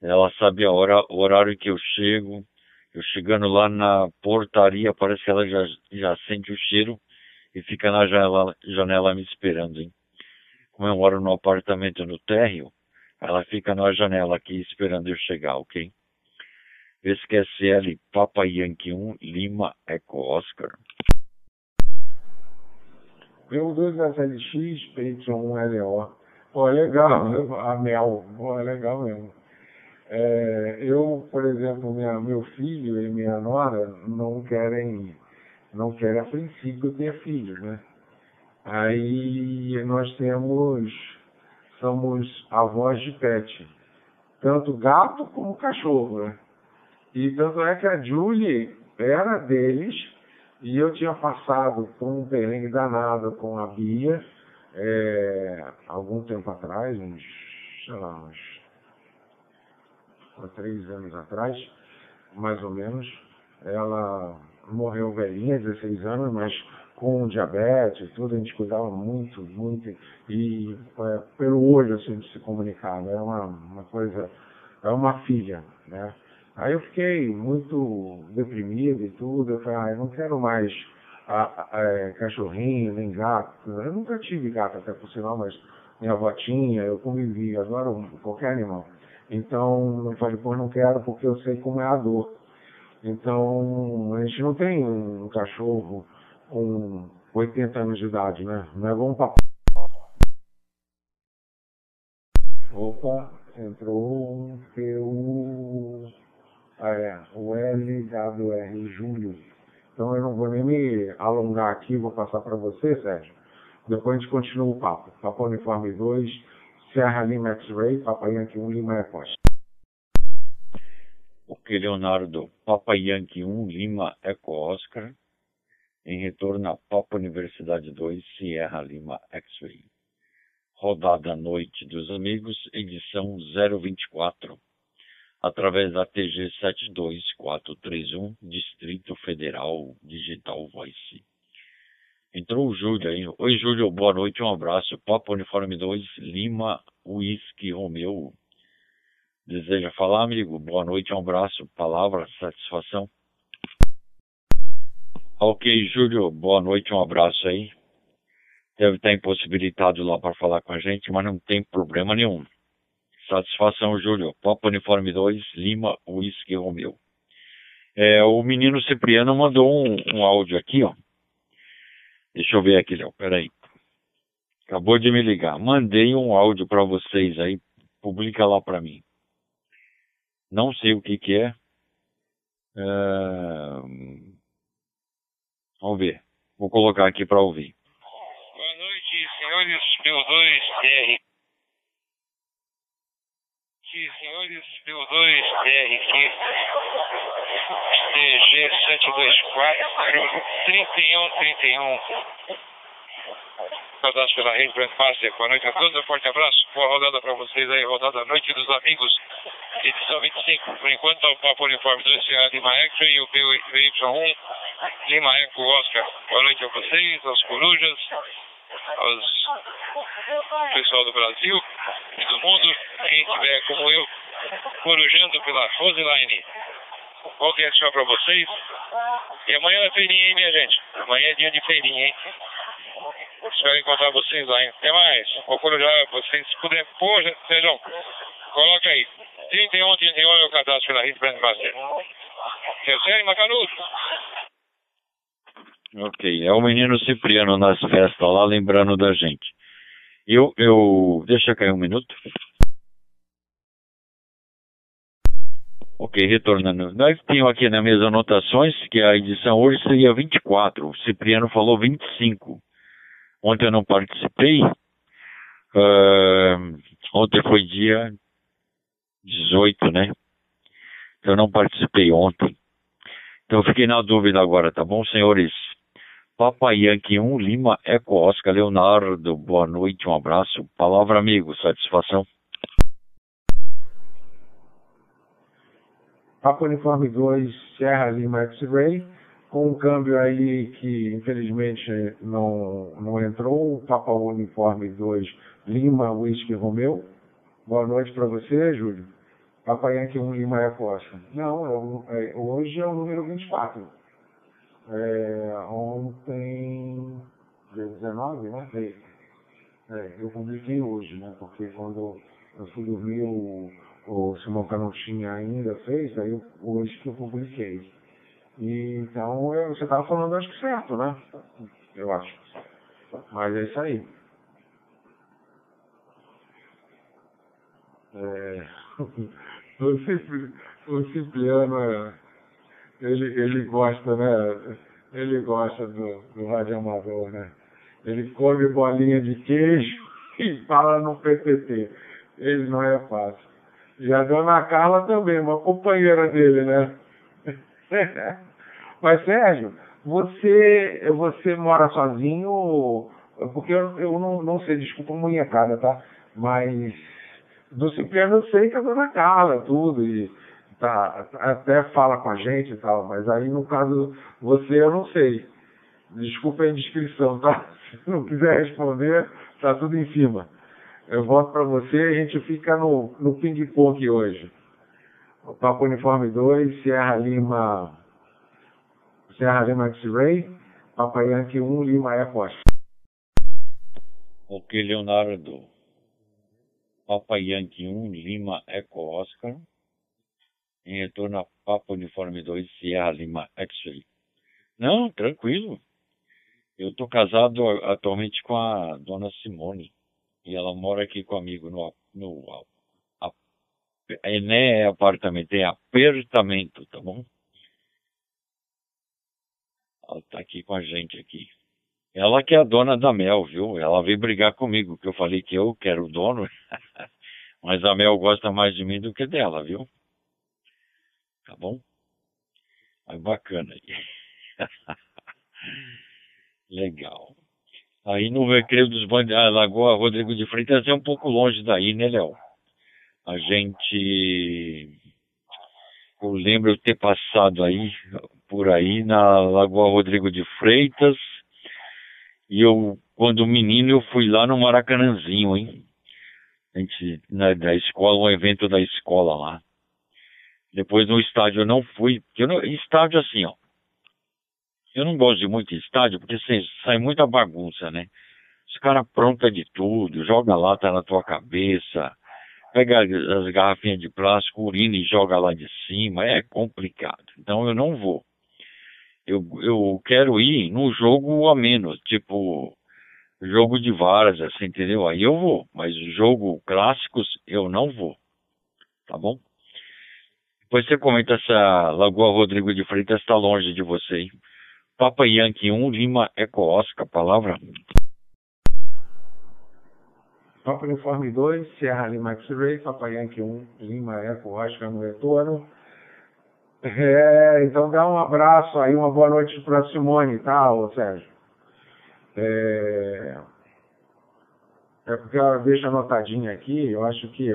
ela sabe a hora, o horário que eu chego. Eu chegando lá na portaria, parece que ela já, já sente o cheiro e fica na janela, janela me esperando, hein? Como eu moro no apartamento no térreo, ela fica na janela aqui esperando eu chegar, ok? SQSL Papa Yankee 1 Lima Eco Oscar. P2 SLX, PY1 LO. Pô, é legal, a Mel, pô, é legal mesmo. É, eu, por exemplo, minha, meu filho e minha nora não querem, não querem a princípio ter filhos, né? Aí nós temos, somos avós de pet, tanto gato como cachorro, né? E tanto é que a Julie era deles e eu tinha passado por um perrengue danado com a Bia é, algum tempo atrás, uns, sei lá, uns há três anos atrás, mais ou menos. Ela morreu velhinha, 16 anos, mas com diabetes tudo, a gente cuidava muito, muito, e é, pelo olho assim, de se comunicava, é uma, uma coisa, é uma filha, né? Aí eu fiquei muito deprimido e tudo. Eu falei, ah, eu não quero mais a, a, a, cachorrinho, nem gato. Eu nunca tive gato, até por sinal, mas minha avó tinha, eu convivi, adoro qualquer animal. Então eu falei, pô, não quero porque eu sei como é a dor. Então a gente não tem um cachorro com 80 anos de idade, né? Não é bom papo. Opa, entrou um ah, é, o LWR Júlio. Então eu não vou nem me alongar aqui, vou passar para você, Sérgio. Depois a gente continua o papo. Papo Uniforme 2, Serra Lima X-Ray, Papa Yankee 1, Lima Ecos. Ok, Leonardo. Papa Yankee 1, Lima Eco Oscar. Em retorno a Papa Universidade 2, Sierra Lima X-Ray. Rodada Noite dos Amigos, edição 024 através da TG 72431, Distrito Federal Digital Voice. Entrou o Júlio aí. Oi, Júlio, boa noite, um abraço. Papa Uniforme 2, Lima, Whisky, Romeu. Deseja falar, amigo? Boa noite, um abraço. Palavra, satisfação. Ok, Júlio, boa noite, um abraço aí. Deve estar impossibilitado lá para falar com a gente, mas não tem problema nenhum. Satisfação, Júlio. Papa Uniforme 2, Lima, Whisky Romeu. É, o menino Cipriano mandou um, um, áudio aqui, ó. Deixa eu ver aqui, Léo. Peraí. Acabou de me ligar. Mandei um áudio para vocês aí. Publica lá para mim. Não sei o que que é. é... Vamos ver. Vou colocar aqui para ouvir. Boa noite, senhores P2 TR aqui, senhores do 2 TRQ TG 724 3131. Saudados pela Rede Brand Master. Boa noite a todos, um forte abraço. Boa rodada para vocês aí, rodada Noite dos Amigos, edição 25. Por enquanto, o Papo Uniforme 2 Sierra Lima Eco e o PY1 Lima Eco Oscar. Boa noite a vocês, aos corujas, aos pessoal do Brasil e do mundo, quem estiver como eu, corujando pela Roseline. Bom dia tchau pra vocês. E amanhã é feirinha, hein, minha gente? Amanhã é dia de feirinha, hein? Espero encontrar vocês lá, hein? Até mais. Vou corujar, vocês puderem. Pô, Sérgio, coloca aí. 31, 31 é o cadastro pela Rede Master. Terceiro, Macanudo. Ok, é o menino Cipriano nas festas lá lembrando da gente. Eu, eu, deixa cair um minuto. Ok, retornando. Nós tínhamos aqui nas minhas anotações que a edição hoje seria 24. O Cipriano falou 25. Ontem eu não participei. Uh, ontem foi dia 18, né? Então eu não participei ontem. Então eu fiquei na dúvida agora, tá bom, senhores? Papa Yankee 1, Lima, Eco Oscar, Leonardo, boa noite, um abraço. Palavra amigo, satisfação. Papa Uniforme 2, Serra Lima X-Ray, com um câmbio aí que infelizmente não, não entrou, Papa Uniforme 2, Lima Whisky Romeu. Boa noite para você, Júlio. Papa Yankee 1, Lima Eco Oscar. Não, é, é, hoje é o número 24. É, ontem, dia 19, né? É, eu publiquei hoje, né? Porque quando eu fui dormir, o, o Simão Canontinha ainda fez, aí hoje que eu publiquei. E, então, eu, você estava falando, acho que certo, né? Eu acho. Mas é isso aí. É, *laughs* o Cipriano é ele, ele gosta, né? Ele gosta do, do rádio amador, né? Ele come bolinha de queijo *laughs* e fala no PTT. Ele não é fácil. E a dona Carla também, uma companheira dele, né? *laughs* Mas, Sérgio, você, você mora sozinho? Porque eu, eu não, não sei, desculpa a munhecada, tá? Mas do Cipriano eu sei que a dona Carla, tudo. E, tá, até fala com a gente e tal, mas aí no caso você eu não sei. Desculpa a indiscrição, tá? *laughs* Se não quiser responder, tá tudo em cima. Eu volto para você e a gente fica no, no ping-pong hoje. O Papo Uniforme 2, Sierra Lima, Sierra Lima X-Ray, Papa Yankee 1, Lima Echo Ok, Leonardo. Papa Yankee 1, Lima Eco Oscar em retorno a Papa Uniforme 2 Sierra Lima X-Ray. Não, tranquilo. Eu estou casado atualmente com a dona Simone. E ela mora aqui comigo no, no a, é, né, é apartamento, é apertamento, tá bom? Ela está aqui com a gente aqui. Ela que é a dona da Mel, viu? Ela veio brigar comigo, que eu falei que eu quero o dono. *laughs* Mas a Mel gosta mais de mim do que dela, viu? Tá bom? Mas bacana aí. *laughs* Legal. Aí no Recreio dos Bandidos, a Lagoa Rodrigo de Freitas é um pouco longe daí, né, Léo? A gente. Eu lembro eu ter passado aí, por aí, na Lagoa Rodrigo de Freitas. E eu, quando menino, eu fui lá no Maracanãzinho, hein? A gente, na, da escola, um evento da escola lá. Depois no estádio eu não fui, porque não, estádio assim, ó. Eu não gosto de muito estádio, porque assim, sai muita bagunça, né? Os caras pronta de tudo, joga lata na tua cabeça, pega as garrafinhas de plástico, urina e joga lá de cima, é complicado. Então eu não vou. Eu, eu quero ir no jogo a menos, tipo jogo de varas, assim, entendeu? Aí eu vou, mas jogo clássicos eu não vou. Tá bom? Depois você comenta se a Lagoa Rodrigo de Freitas está longe de você, hein? Papa Yankee 1, Lima Eco Oscar, palavra. Papa Uniforme 2, Sierra Lima X-Ray, Papa Yankee 1, Lima Eco Oscar no retorno. É, então dá um abraço aí, uma boa noite para Simone, tá, ô Sérgio? É, é porque ela deixa anotadinha aqui, eu acho que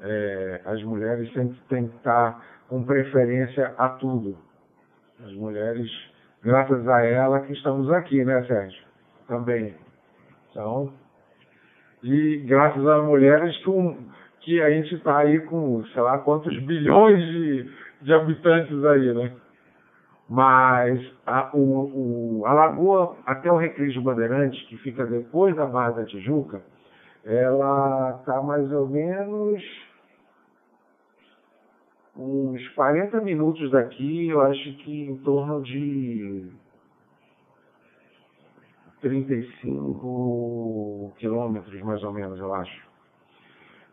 é, as mulheres têm, têm que estar com preferência a tudo. As mulheres, graças a ela que estamos aqui, né, Sérgio? Também. Então, e graças às mulheres que a gente está aí com, sei lá, quantos bilhões de, de habitantes aí, né? Mas a, o, o, a lagoa, até o Recreio de Bandeirantes, que fica depois da Barra da Tijuca, ela está mais ou menos uns 40 minutos daqui, eu acho que em torno de 35 quilômetros, mais ou menos, eu acho.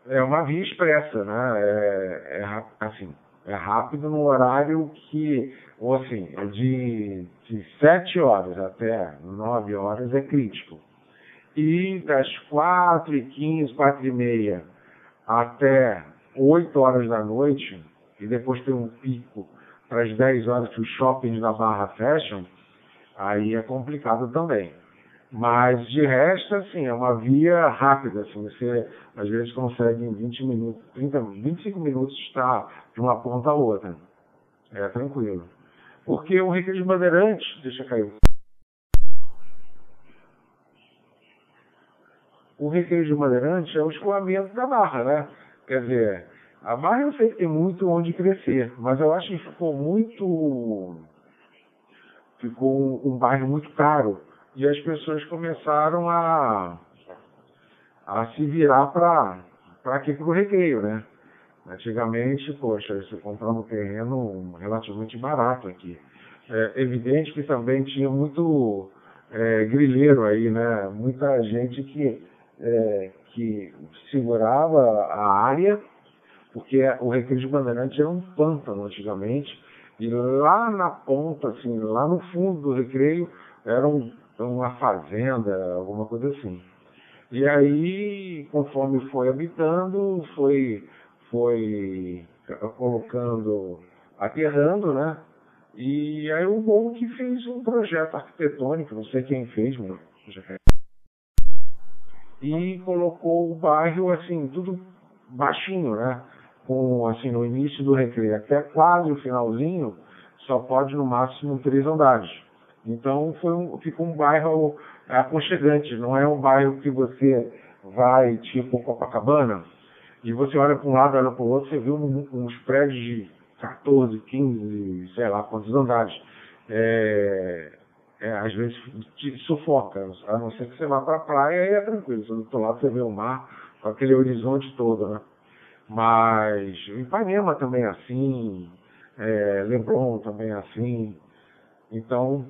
É uma via expressa, né? É, é, assim, é rápido no horário que, ou assim, é de, de 7 horas até 9 horas é crítico. E das 4 e 15, 4 e meia até 8 horas da noite, e depois tem um pico para as 10 horas que os shoppings da Barra fecham, aí é complicado também. Mas de resto, assim, é uma via rápida, assim, você às vezes consegue em 20 minutos, 30, 25 minutos estar de uma ponta a outra. É tranquilo. Porque o Recreio de Bandeirantes, deixa cair. O Recreio de Bandeirantes é o escoamento da barra, né? Quer dizer, a sei que tem muito onde crescer, mas eu acho que ficou muito. Ficou um, bairro muito caro e as pessoas começaram a, a se virar para aqui para o recreio, né? Antigamente, poxa, você comprava um terreno relativamente barato aqui. É evidente que também tinha muito é, grileiro aí, né? Muita gente que, é, que segurava a área, porque o Recreio de Bandeirantes era um pântano antigamente, e lá na ponta, assim, lá no fundo do Recreio, era um uma fazenda, alguma coisa assim. E aí, conforme foi habitando, foi, foi colocando, aterrando, né? E aí o bom que fez um projeto arquitetônico, não sei quem fez, mas e colocou o bairro assim, tudo baixinho, né? Com assim, no início do recreio até quase o finalzinho, só pode no máximo três andares. Então foi um, ficou um bairro aconchegante, não é um bairro que você vai tipo Copacabana e você olha para um lado, olha para o outro, você vê um, uns prédios de 14, 15, sei lá quantos andares. É, é, às vezes te sufoca, a não ser que você vá para a praia e é tranquilo, do outro lado você vê o mar com aquele horizonte todo, né? Mas Ipanema também é assim, é, Leblon também é assim. Então,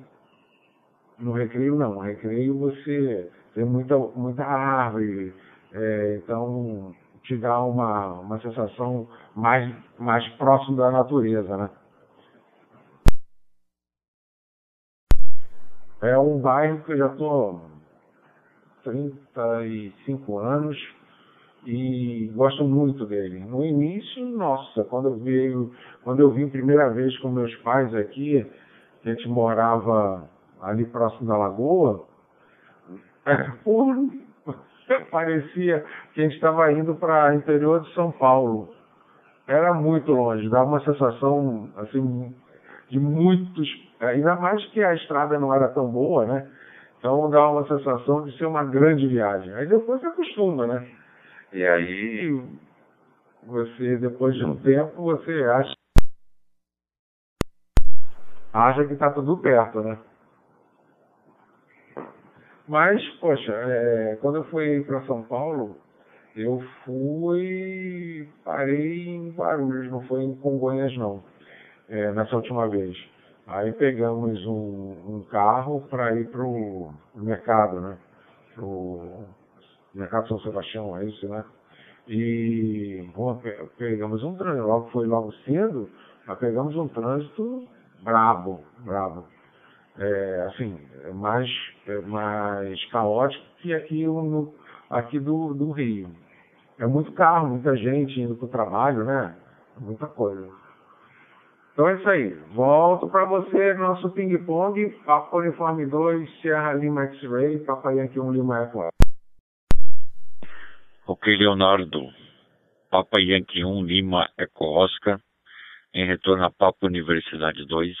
no recreio não, no recreio você tem muita, muita árvore, é, então te dá uma, uma sensação mais, mais próximo da natureza, né? É um bairro que eu já estou 35 anos e gosto muito dele. No início, nossa, quando eu veio, quando eu vim primeira vez com meus pais aqui, a gente morava ali próximo da lagoa, *laughs* *laughs* parecia que a gente estava indo para interior de São Paulo. Era muito longe, dava uma sensação assim de muitos, ainda mais que a estrada não era tão boa, né? Então dava uma sensação de ser uma grande viagem. Aí depois você acostuma, né? E aí você depois de um tempo você acha acha que está tudo perto, né? Mas, poxa, é, quando eu fui para São Paulo, eu fui. parei em Guarulhos, não foi em Congonhas, não, é, nessa última vez. Aí pegamos um, um carro para ir para o mercado, né? Mercado São Sebastião, é isso, né? E bom, pegamos um trânsito, logo foi logo cedo, mas pegamos um trânsito brabo, brabo é, assim, mais, é mais caótico que aqui, no, aqui do, do Rio. É muito carro, muita gente indo para o trabalho, né? Muita coisa. Então é isso aí. Volto para você, nosso ping-pong, Papa Uniforme 2, Sierra Lima X-Ray, Papa Yankee 1 Lima Eco. Ok, Leonardo. Papa Yankee 1 Lima Eco Oscar, em retorno a Papa Universidade 2,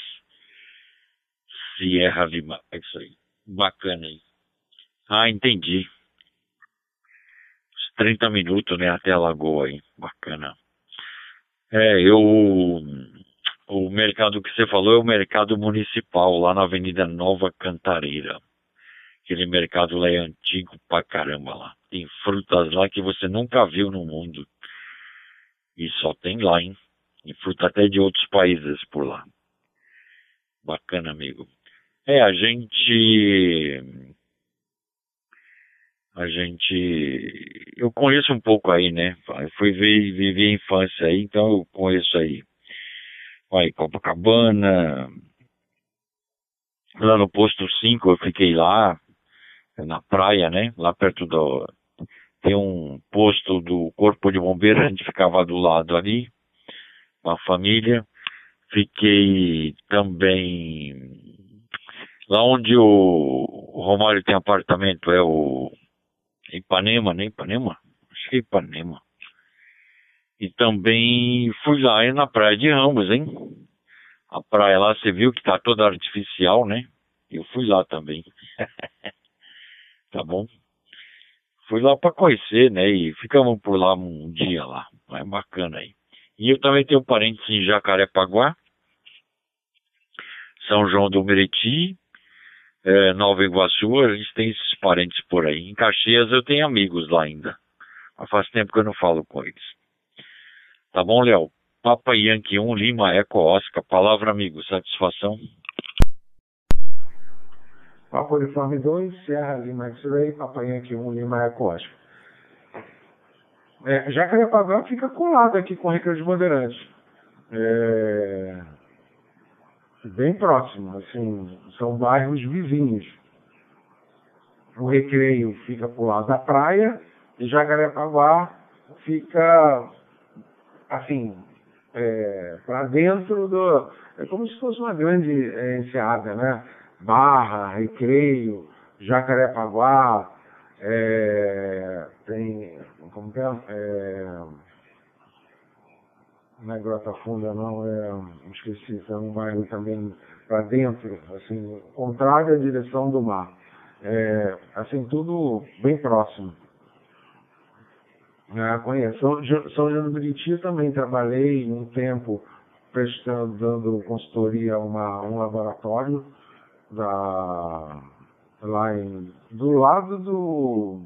Sierra Lima. É isso aí. Bacana aí. Ah, entendi. Uns 30 minutos, né? Até a lagoa aí. Bacana. É, eu. O mercado que você falou é o mercado municipal, lá na Avenida Nova Cantareira. Aquele mercado lá é antigo pra caramba lá. Tem frutas lá que você nunca viu no mundo. E só tem lá, hein? E fruta até de outros países por lá. Bacana, amigo. É, a gente a gente. Eu conheço um pouco aí, né? Eu fui ver, viver a infância aí, então eu conheço aí. Vai, Copacabana. Lá no posto 5 eu fiquei lá, na praia, né? Lá perto do. Tem um posto do Corpo de Bombeiros, a gente ficava do lado ali, com a família. Fiquei também lá onde o, Romário tem apartamento, é o Ipanema, né? Ipanema? Acho que é Ipanema. E também fui lá é na praia de Ramos, hein? A praia lá, você viu que tá toda artificial, né? Eu fui lá também. *laughs* tá bom? Fui lá para conhecer, né? E ficamos por lá um dia lá. É bacana aí. E eu também tenho parentes em Jacarepaguá, São João do Meriti, é, Nova Iguaçu, a gente tem esses parentes por aí. Em Caxias eu tenho amigos lá ainda. Mas faz tempo que eu não falo com eles. Tá bom, Léo? Papa Yankee 1, Lima, Eco Oscar. Palavra, amigo. Satisfação. Papa Uniforme 2, Serra Lima X-Ray, Papa Yankee 1, Lima, Eco Oscar. É, Jacarepaguá fica colado aqui com o Recreio de Bandeirantes. É, bem próximo, assim, são bairros vizinhos. O Recreio fica pro lado da praia e Jacarepaguá fica, assim, é, para dentro do... É como se fosse uma grande é, enseada, né? Barra, Recreio, Jacarepaguá, é, tem... como que é? é não é Grota Funda, não, é, esqueci, é um bairro também para dentro, assim, contrário à direção do mar. É, assim, tudo bem próximo. É, conheço. São, São João do Buriti também trabalhei um tempo prestando, dando consultoria a uma, um laboratório da, lá em, do lado do,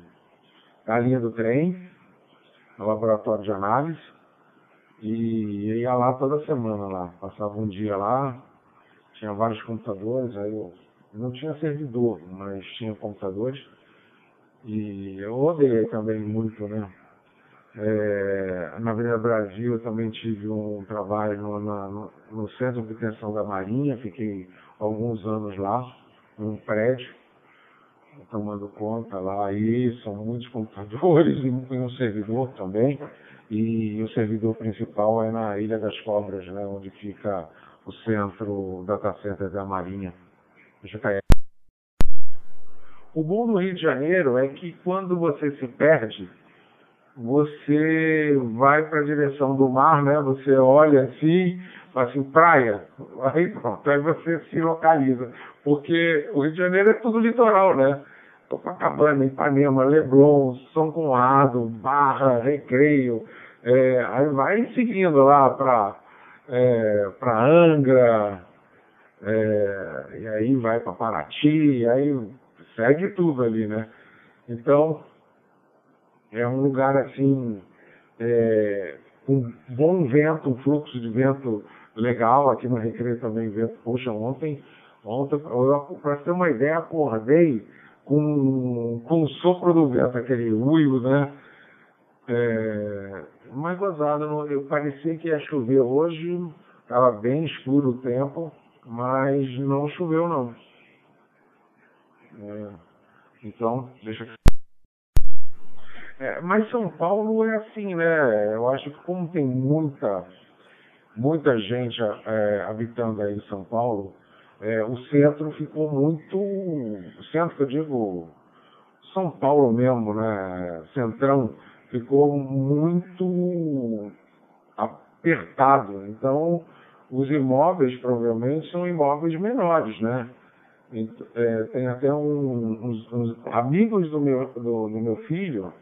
da linha do trem, no laboratório de análise. E ia lá toda semana lá, passava um dia lá, tinha vários computadores, aí eu não tinha servidor, mas tinha computadores. E eu odeio também muito, né? É, na Avenida Brasil eu também tive um trabalho no, no, no Centro de Detenção da Marinha, fiquei alguns anos lá, num prédio, tomando conta lá, aí são muitos computadores *laughs* e um servidor também. E o servidor principal é na Ilha das Cobras, né, onde fica o centro data center da Marinha. O bom do Rio de Janeiro é que quando você se perde, você vai para a direção do mar, né? Você olha assim, fala assim, praia, aí pronto, aí você se localiza. Porque o Rio de Janeiro é tudo litoral, né? Copacabana, Ipanema, Leblon, São Conrado, Barra, Recreio, é, aí vai seguindo lá para é, Angra, é, e aí vai para Paraty, aí segue tudo ali, né? Então, é um lugar assim, é, com bom vento, um fluxo de vento legal, aqui no Recreio também vento, poxa, ontem, ontem, para ter uma ideia, acordei com, com o sopro do vento, aquele uio, né? É, mais gozado, eu parecia que ia chover hoje, estava bem escuro o tempo, mas não choveu não. É, então, deixa é, mas São Paulo é assim, né? Eu acho que como tem muita, muita gente é, habitando aí em São Paulo, é, o centro ficou muito. O centro que eu digo, São Paulo mesmo, né? Centrão ficou muito apertado. Então, os imóveis provavelmente são imóveis menores, né? É, tem até um, uns, uns, amigos do meu, do, do, meu filho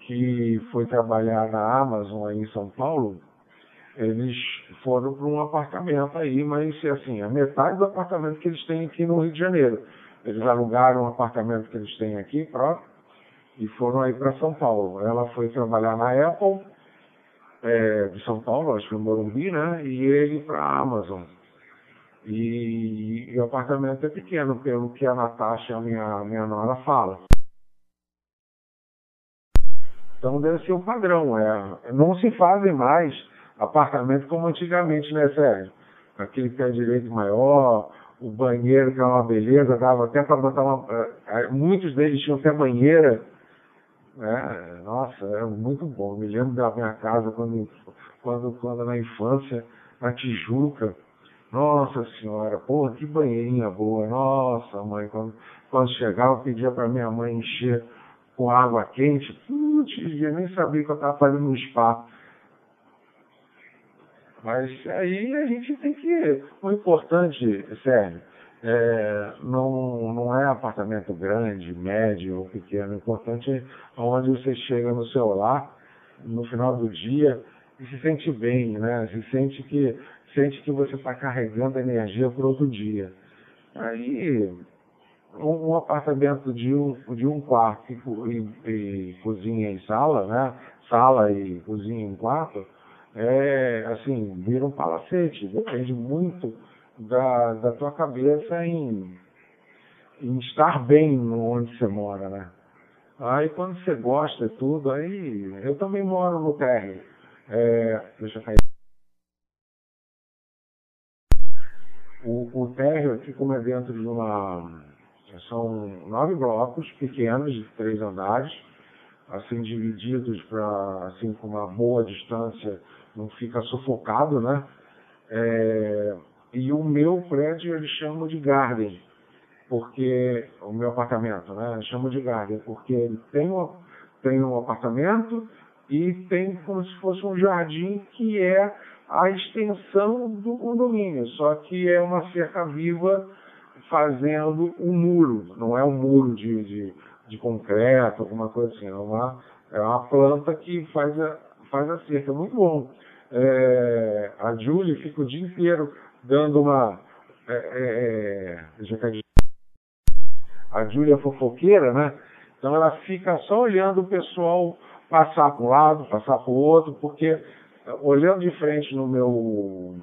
que foi trabalhar na Amazon aí em São Paulo, eles foram para um apartamento aí, mas assim, a metade do apartamento que eles têm aqui no Rio de Janeiro. Eles alugaram um apartamento que eles têm aqui próprio e foram aí para São Paulo. Ela foi trabalhar na Apple é, de São Paulo, acho que no Morumbi, né? E ele para a Amazon. E, e, o apartamento é pequeno, pelo que a Natasha, a minha, minha nora, fala. Então deve ser o padrão. É, não se fazem mais apartamentos como antigamente, né, Sérgio? Aquele pé direito maior, o banheiro que é uma beleza, dava até para botar uma. É, muitos deles tinham até banheira. É, nossa, é muito bom. Me lembro da minha casa quando, quando, quando na infância, na Tijuca. Nossa senhora, porra, que banheirinha boa. Nossa, mãe, quando, quando chegava, pedia para minha mãe encher com água quente. Eu nem sabia que eu estava fazendo no spa. Mas aí a gente tem que. O importante, Sérgio, é, não, não é apartamento grande, médio ou pequeno. O importante é onde você chega no seu lar, no final do dia, e se sente bem, né? Se sente que, sente que você está carregando energia para outro dia. Aí, um, apartamento de um, de um quarto e, e, cozinha e sala, né? Sala e cozinha em quarto, é, assim, vira um palacete. Depende muito da, da tua cabeça em, em estar bem onde você mora, né? Aí quando você gosta de tudo, aí eu também moro no térreo. É, deixa eu cair. O, o térreo aqui como é dentro de uma. São nove blocos pequenos de três andares, assim divididos para assim com uma boa distância, não fica sufocado, né? É, e o meu prédio eles chamam de garden, porque o meu apartamento, né? Chamo de garden, porque ele tem um, tem um apartamento e tem como se fosse um jardim que é a extensão do condomínio, só que é uma cerca viva fazendo um muro, não é um muro de, de, de concreto, alguma coisa assim, é uma, é uma planta que faz a, faz a cerca, muito bom. É, a Julie fica o dia inteiro dando uma. É, é, é a Júlia fofoqueira, né? Então ela fica só olhando o pessoal passar para um lado, passar para o outro, porque olhando de frente no meu,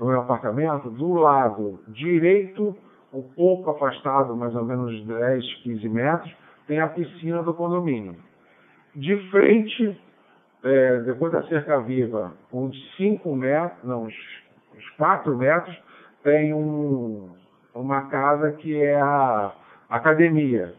no meu apartamento, do lado direito, um pouco afastado, mais ou menos 10, 15 metros, tem a piscina do condomínio. De frente, é, depois da cerca viva, uns 5 metros, não, uns uns 4 metros, tem um, uma casa que é a academia.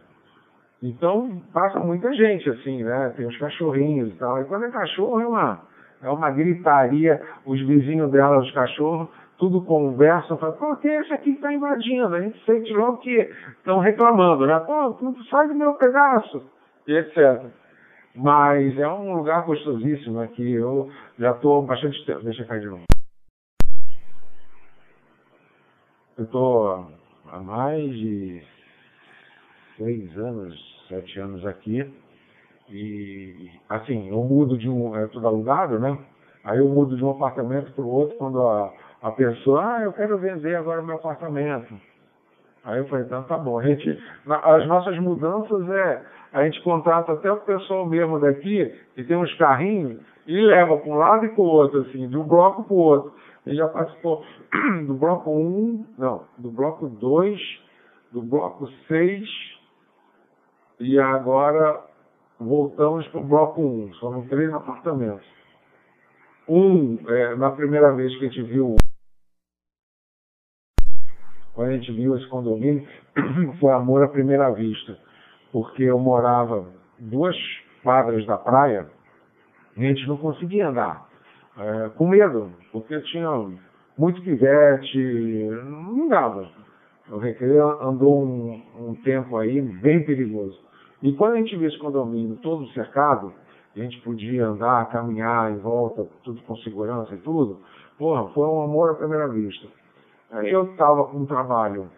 Então passa muita gente assim, né? Tem os cachorrinhos e tal. E quando é cachorro é uma, é uma gritaria, os vizinhos dela, os cachorros, tudo conversam, falam, pô, quem é esse aqui que está invadindo? A gente sente logo que estão reclamando, né? Pô, tudo sai do meu pedaço, e etc. Mas é um lugar gostosíssimo aqui. Eu já estou bastante tempo. Deixa eu cair de novo. Eu estou há mais de seis anos, sete anos aqui. E, assim, eu mudo de um. É tudo alugado, né? Aí eu mudo de um apartamento para o outro quando a, a pessoa, ah, eu quero vender agora o meu apartamento. Aí eu falei, então tá bom. A gente, as nossas mudanças é, a gente contrata até o pessoal mesmo daqui, que tem uns carrinhos, e leva para um lado e para o outro, assim, de um bloco para o outro. Ele já participou *clears throat* do bloco 1, não, do bloco 2, do bloco 6 e agora voltamos para o bloco 1. Foram três apartamentos. Um, é, na primeira vez que a gente viu, a gente viu esse condomínio, *clears throat* foi amor à primeira vista, porque eu morava duas quadras da praia e a gente não conseguia andar é, com medo, porque tinha muito pivete, não dava. O Recreio andou um, um, tempo aí bem perigoso. E quando a gente viu esse condomínio todo cercado, a gente podia andar, caminhar em volta, tudo com segurança e tudo, porra, foi um amor à primeira vista. Aí eu estava com um trabalho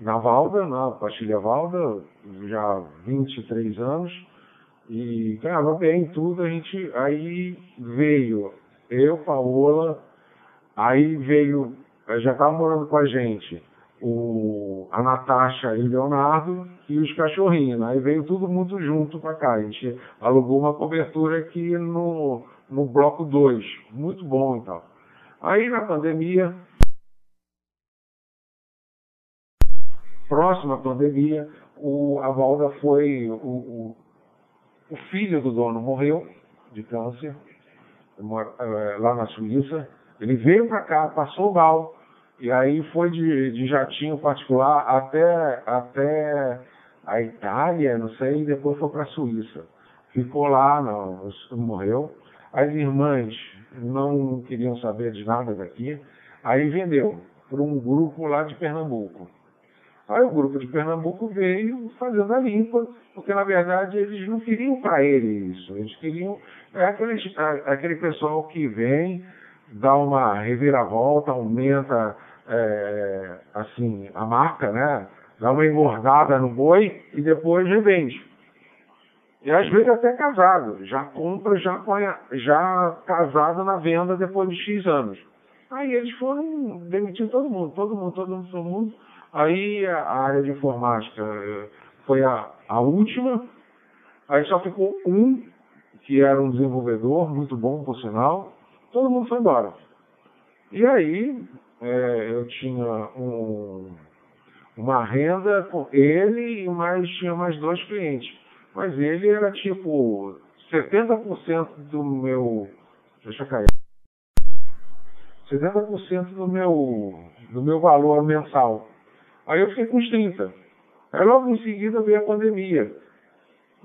na Valda, na Pastilha Valda, já há 23 anos, e ganhava bem tudo, a gente aí veio eu, Paola, aí veio, já estava morando com a gente, o, a Natasha e o Leonardo e os cachorrinhos. Aí veio todo mundo junto para cá. A gente alugou uma cobertura aqui no, no bloco 2. Muito bom e tal. Aí na pandemia, próxima pandemia, o, a Valda foi, o, o o filho do dono morreu de câncer, eh, lá na Suíça. Ele veio para cá, passou mal, e aí foi de, de jatinho particular até, até a Itália, não sei, e depois foi para a Suíça. Ficou lá, não, morreu. As irmãs não queriam saber de nada daqui, aí vendeu para um grupo lá de Pernambuco. Aí o grupo de Pernambuco veio fazendo a limpa, porque na verdade eles não queriam para ele isso, eles queriam é aquele, aquele pessoal que vem, dá uma reviravolta, aumenta é, assim a marca, né? Dá uma engordada no boi e depois revende. E às vezes até casado, já compra já, já casado na venda depois de X anos. Aí eles foram demitindo todo mundo, todo mundo, todo mundo, todo mundo. Aí a área de informática eh, foi a, a última, aí só ficou um, que era um desenvolvedor, muito bom por sinal, todo mundo foi embora. E aí é, eu tinha um, uma renda com ele e mais tinha mais dois clientes. Mas ele era tipo 70% do meu. Deixa eu cair. 70% do meu, do meu valor mensal. Aí eu fiquei com os 30. Aí logo em seguida veio a pandemia.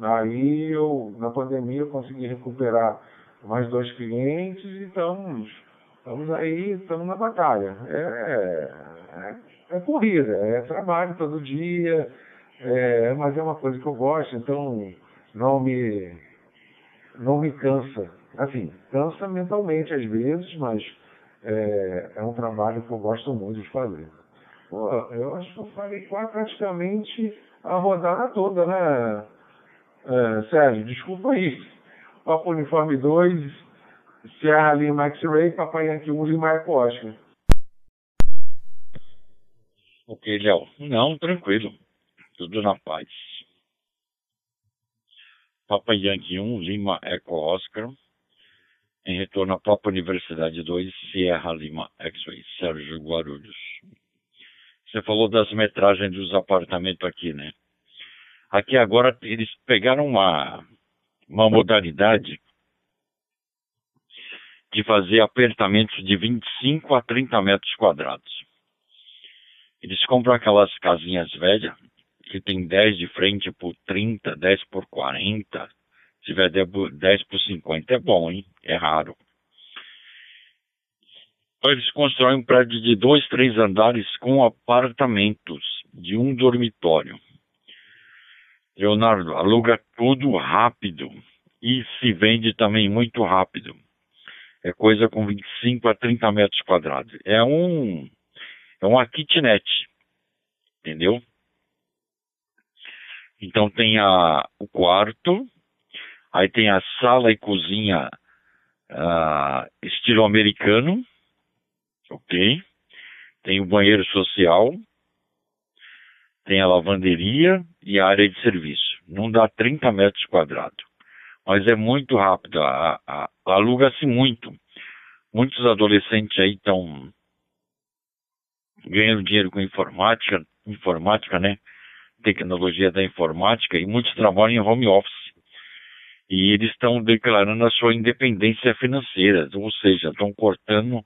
Aí eu, na pandemia, eu consegui recuperar mais dois clientes e estamos, estamos aí, estamos na batalha. É, é, é corrida, é trabalho todo dia, é, mas é uma coisa que eu gosto, então não me, não me cansa. Assim, cansa mentalmente às vezes, mas é, é um trabalho que eu gosto muito de fazer. Pô, eu acho que eu falei quase praticamente a rodada toda, né, é, Sérgio? Desculpa aí. Papo Uniforme 2, Sierra Lima X-Ray, Papai Yankee 1 e Marco Oscar. Ok, Léo. Não, tranquilo tudo na paz. Papa Yankee 1, Lima Eco Oscar, em retorno à Papa Universidade 2, Sierra Lima X-Ray, Sérgio Guarulhos. Você falou das metragens dos apartamentos aqui, né? Aqui agora eles pegaram uma, uma modalidade de fazer apertamentos de 25 a 30 metros quadrados. Eles compram aquelas casinhas velhas, que tem 10 de frente por 30, 10 por 40, se tiver 10 por 50 é bom, hein? É raro. Eles constroem um prédio de dois, três andares com apartamentos de um dormitório. Leonardo, aluga tudo rápido e se vende também muito rápido. É coisa com 25 a 30 metros quadrados. É um é uma kitnet, entendeu? Então tem a, o quarto, aí tem a sala e cozinha uh, estilo americano, ok? Tem o banheiro social, tem a lavanderia e a área de serviço. Não dá 30 metros quadrados, mas é muito rápido, aluga-se muito. Muitos adolescentes aí estão ganhando dinheiro com informática, informática, né? tecnologia da informática e muitos trabalham em home office. E eles estão declarando a sua independência financeira, ou seja, estão cortando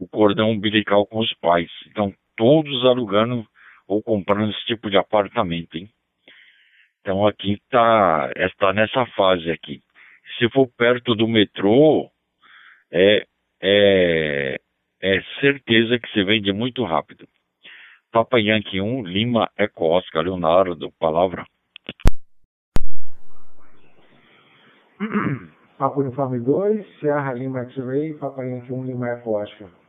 o cordão umbilical com os pais. Então, todos alugando ou comprando esse tipo de apartamento, hein? Então, aqui está está nessa fase aqui. Se for perto do metrô, é, é, é certeza que se vende muito rápido. Papa Yankee 1, Lima Eco Oscar, Leonardo, palavra. Papa Uniforme 2, Sierra Lima X-Ray, Papa Yankee 1, Lima Eco Oscar.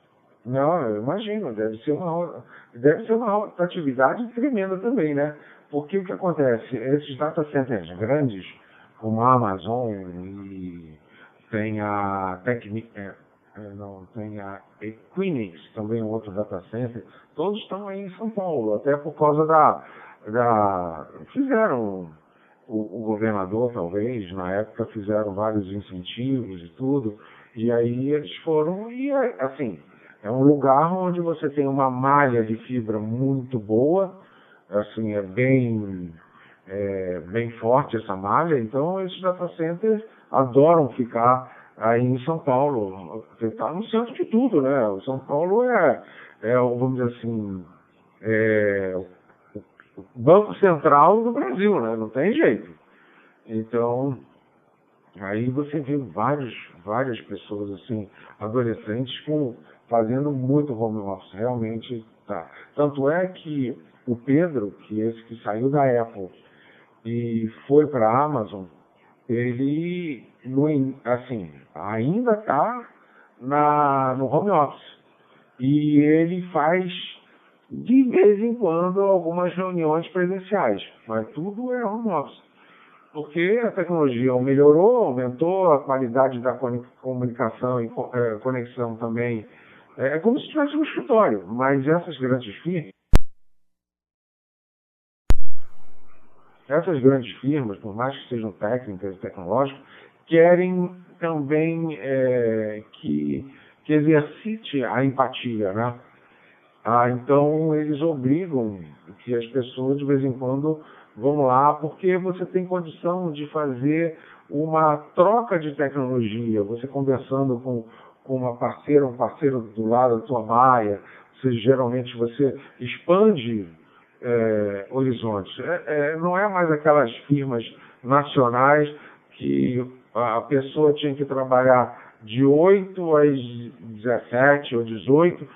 Não, eu imagino, deve ser uma deve ser uma atividade tremenda também, né? Porque o que acontece? Esses data centers grandes, como a Amazon e tem a Technic, é, é, não, tem a Equinix, também outro data center, todos estão aí em São Paulo, até por causa da. da fizeram, o, o governador, talvez, na época, fizeram vários incentivos e tudo, e aí eles foram, e assim, é um lugar onde você tem uma malha de fibra muito boa, assim, é bem é, bem forte essa malha, então esses data centers adoram ficar aí em São Paulo, está no centro de tudo, né? O São Paulo é, é vamos dizer assim, é, o Banco Central do Brasil, né? Não tem jeito. Então, aí você vê vários, várias pessoas assim, adolescentes com, fazendo muito home office, realmente tá. Tanto é que o Pedro, que é esse que saiu da Apple e foi para a Amazon, ele no, assim, ainda está no home office. E ele faz de vez em quando algumas reuniões presenciais, mas tudo é home office. Porque a tecnologia melhorou, aumentou a qualidade da comunicação e é, conexão também. É como se tivesse um escritório, mas essas grandes firmas essas grandes firmas, por mais que sejam técnicas e tecnológicas, querem também é, que, que exercite a empatia, né? Ah, então eles obrigam que as pessoas de vez em quando vão lá, porque você tem condição de fazer uma troca de tecnologia, você conversando com, com uma parceira, um parceiro do lado da tua baia, você, geralmente você expande é, horizontes. É, é, não é mais aquelas firmas nacionais que a pessoa tinha que trabalhar de 8 às 17 ou 18,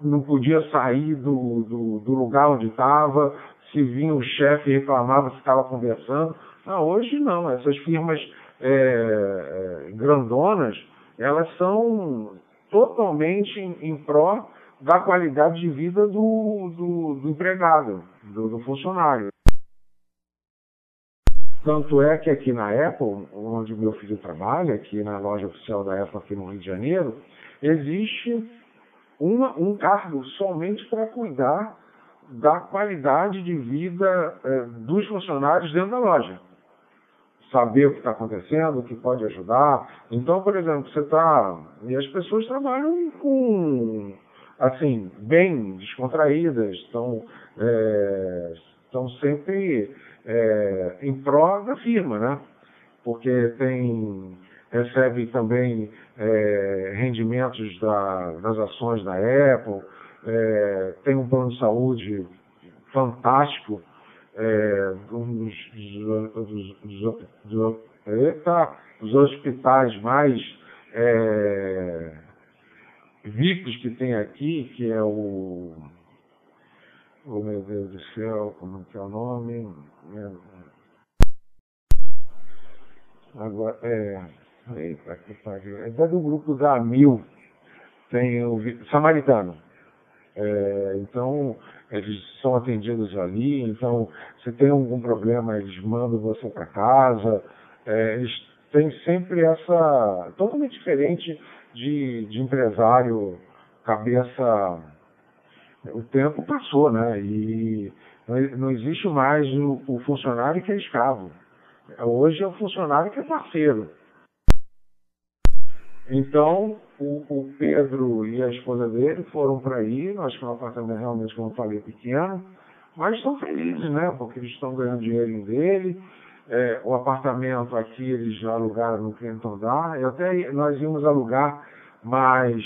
não podia sair do, do, do lugar onde estava, se vinha o chefe reclamava se estava conversando. Não, hoje não, essas firmas é, é, grandonas, elas são totalmente em, em pró da qualidade de vida do, do, do empregado, do, do, funcionário. Tanto é que aqui na Apple, onde meu filho trabalha, aqui na loja oficial da Apple aqui no Rio de Janeiro, existe uma, um cargo somente para cuidar da qualidade de vida é, dos funcionários dentro da loja. Saber o que está acontecendo, o que pode ajudar. Então, por exemplo, você está. E as pessoas trabalham com assim, bem descontraídas, estão, é, estão sempre é, em prol da firma, né? Porque tem, recebe também é, rendimentos da, das ações da Apple, é, tem um plano de saúde fantástico, é, dos, dos, dos, eita, dos hospitais mais é, VIPs que tem aqui, que é o. Oh meu Deus do céu, como que é o nome? É, agora, é. Eita, que pariu. É do grupo da Mil, tem o Samaritano. É, então, eles são atendidos ali, então, se tem algum problema, eles mandam você para casa. É, eles têm sempre essa. totalmente diferente de, de empresário cabeça. O tempo passou, né? E não existe mais o, o funcionário que é escravo. Hoje é o funcionário que é parceiro. Então, o, o, Pedro e a esposa dele foram para aí, nós que é um apartamento realmente, como eu falei, pequeno, mas estão felizes, né? Porque eles estão ganhando dinheiro dele. É, o apartamento aqui eles já alugaram no andar. Eu até nós íamos alugar, mas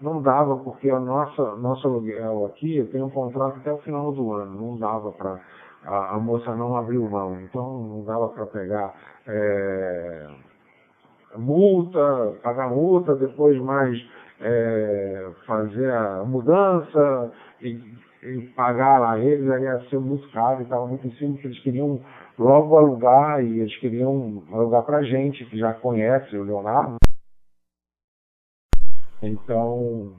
não dava porque nossa nosso aluguel aqui tem um contrato até o final do ano. Não dava para a, a, moça não abriu mão, então não dava para pegar é, multa, pagar multa, depois mais é, fazer a mudança e, e pagar lá eles, aí ia ser muito caro estava muito em cima, porque eles queriam logo alugar e eles queriam alugar para gente que já conhece o Leonardo. Então,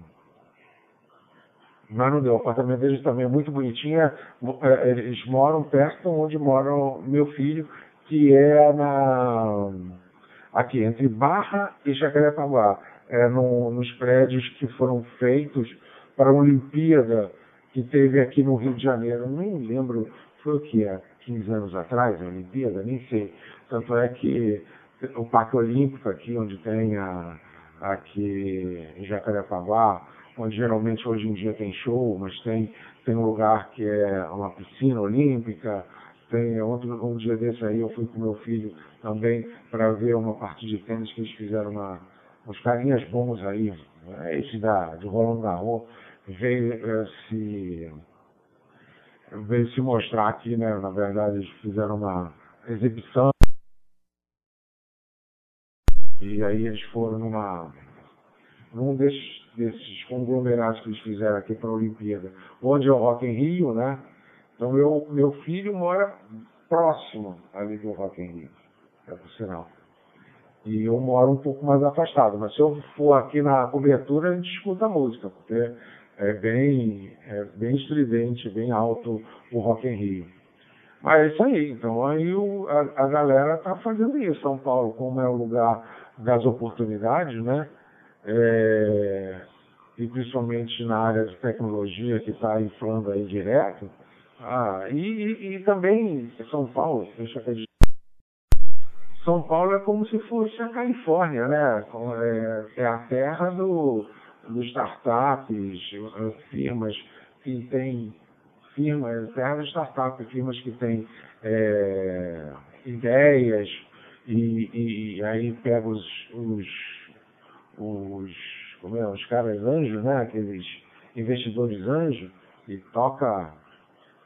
mas não deu. O apartamento deles também é muito bonitinho. É, eles moram perto onde mora meu filho, que é na aqui entre Barra e Jacarepaguá, é no, nos prédios que foram feitos para a Olimpíada que teve aqui no Rio de Janeiro. Nem lembro, foi o que é? 15 anos atrás, a Olimpíada, nem sei. Tanto é que o Parque Olímpico aqui, onde tem a, aqui em Jacarepaguá, onde geralmente hoje em dia tem show, mas tem, tem um lugar que é uma piscina olímpica, Tem outro, um dia desse aí, eu fui com meu filho também para ver uma partida de tênis que eles fizeram uma, uns carinhas bons aí, né? esse da, de Roland Garros, veio eh, se veio se mostrar aqui, né? Na verdade, eles fizeram uma exibição e aí eles foram numa num desses, desses conglomerados que eles fizeram aqui para a Olimpíada, onde é o Rock em Rio, né? Então meu, meu filho mora próximo ali do Rock em Rio, é por sinal. E eu moro um pouco mais afastado, mas se eu for aqui na cobertura, a gente escuta a música, porque é bem, é bem estridente, bem alto o Rock em Rio. Mas é isso aí, então aí o, a, a galera tá fazendo isso. São Paulo, como é o lugar das oportunidades, né? É, e principalmente na área de tecnologia que está inflando aí direto. Ah, e, e, e também São Paulo, deixa eu São Paulo é como se fosse a Califórnia, né? É, é a terra do, dos startups, firmas que têm firmas, terra das startups, firmas que têm é, ideias e, e, aí pega os, os, os, como é, os caras anjos, né? Aqueles investidores anjos e toca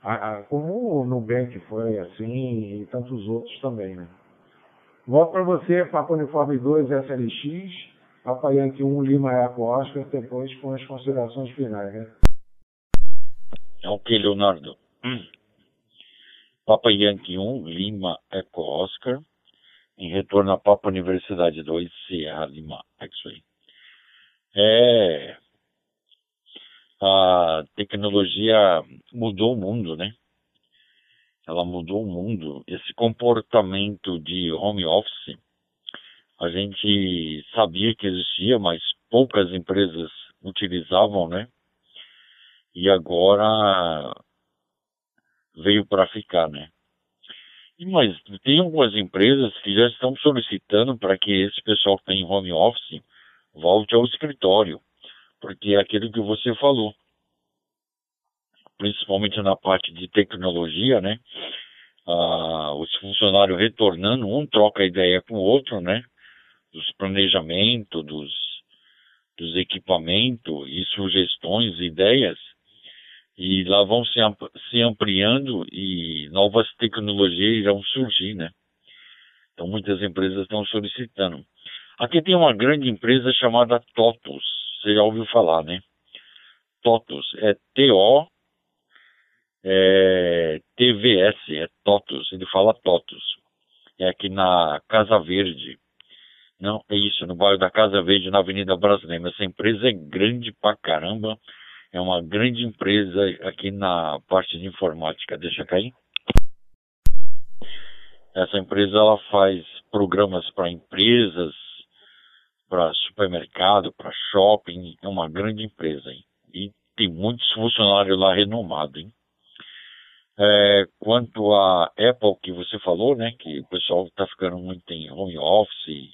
a, a, como o Nubank foi assim e tantos outros também, né? Volto para você, Papo Uniforme 2 SLX, Papa Yankee 1 Lima Eco Oscar, depois com as considerações finais, né? Ok, Leonardo. Hum. Papa Yankee 1 Lima Eco Oscar, em retorno à Papa Universidade 2 Sierra Lima X-Ray. É, a tecnologia mudou o mundo, né? Ela mudou o mundo. Esse comportamento de home office, a gente sabia que existia, mas poucas empresas utilizavam, né? E agora veio para ficar, né? Mas tem algumas empresas que já estão solicitando para que esse pessoal que tem home office volte ao escritório porque é aquilo que você falou, principalmente na parte de tecnologia, né? Ah, os funcionários retornando, um troca ideia com o outro, né? Dos planejamentos, dos, dos equipamentos e sugestões, ideias, e lá vão se, se ampliando e novas tecnologias irão surgir, né? Então muitas empresas estão solicitando. Aqui tem uma grande empresa chamada TOTUS, você já ouviu falar, né? TOTUS, é T-O é, TVS, é TOTUS, ele fala TOTUS. É aqui na Casa Verde. Não, é isso, no bairro da Casa Verde, na Avenida Brasileira. Essa empresa é grande pra caramba. É uma grande empresa aqui na parte de informática. Deixa cair. Essa empresa ela faz programas para empresas, para supermercado, para shopping, é uma grande empresa. Hein? E tem muitos funcionários lá renomados. Hein? É, quanto a Apple que você falou, né, que o pessoal está ficando muito em home office e,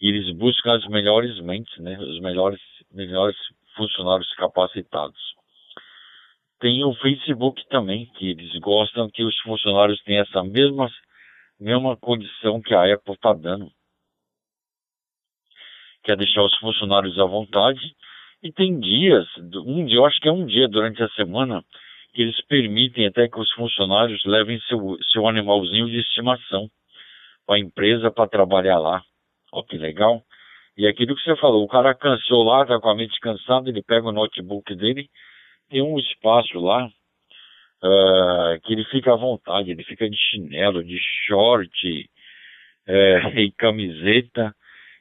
e eles buscam as melhores mentes, né, os melhores, melhores funcionários capacitados. Tem o Facebook também, que eles gostam que os funcionários tenham essa mesma, mesma condição que a Apple está dando quer deixar os funcionários à vontade. E tem dias, um dia, eu acho que é um dia durante a semana, que eles permitem até que os funcionários levem seu, seu animalzinho de estimação para a empresa para trabalhar lá. Ó, que legal. E aquilo que você falou, o cara cansou lá, tá com a mente cansada, ele pega o notebook dele, tem um espaço lá uh, que ele fica à vontade, ele fica de chinelo, de short uh, *laughs* e camiseta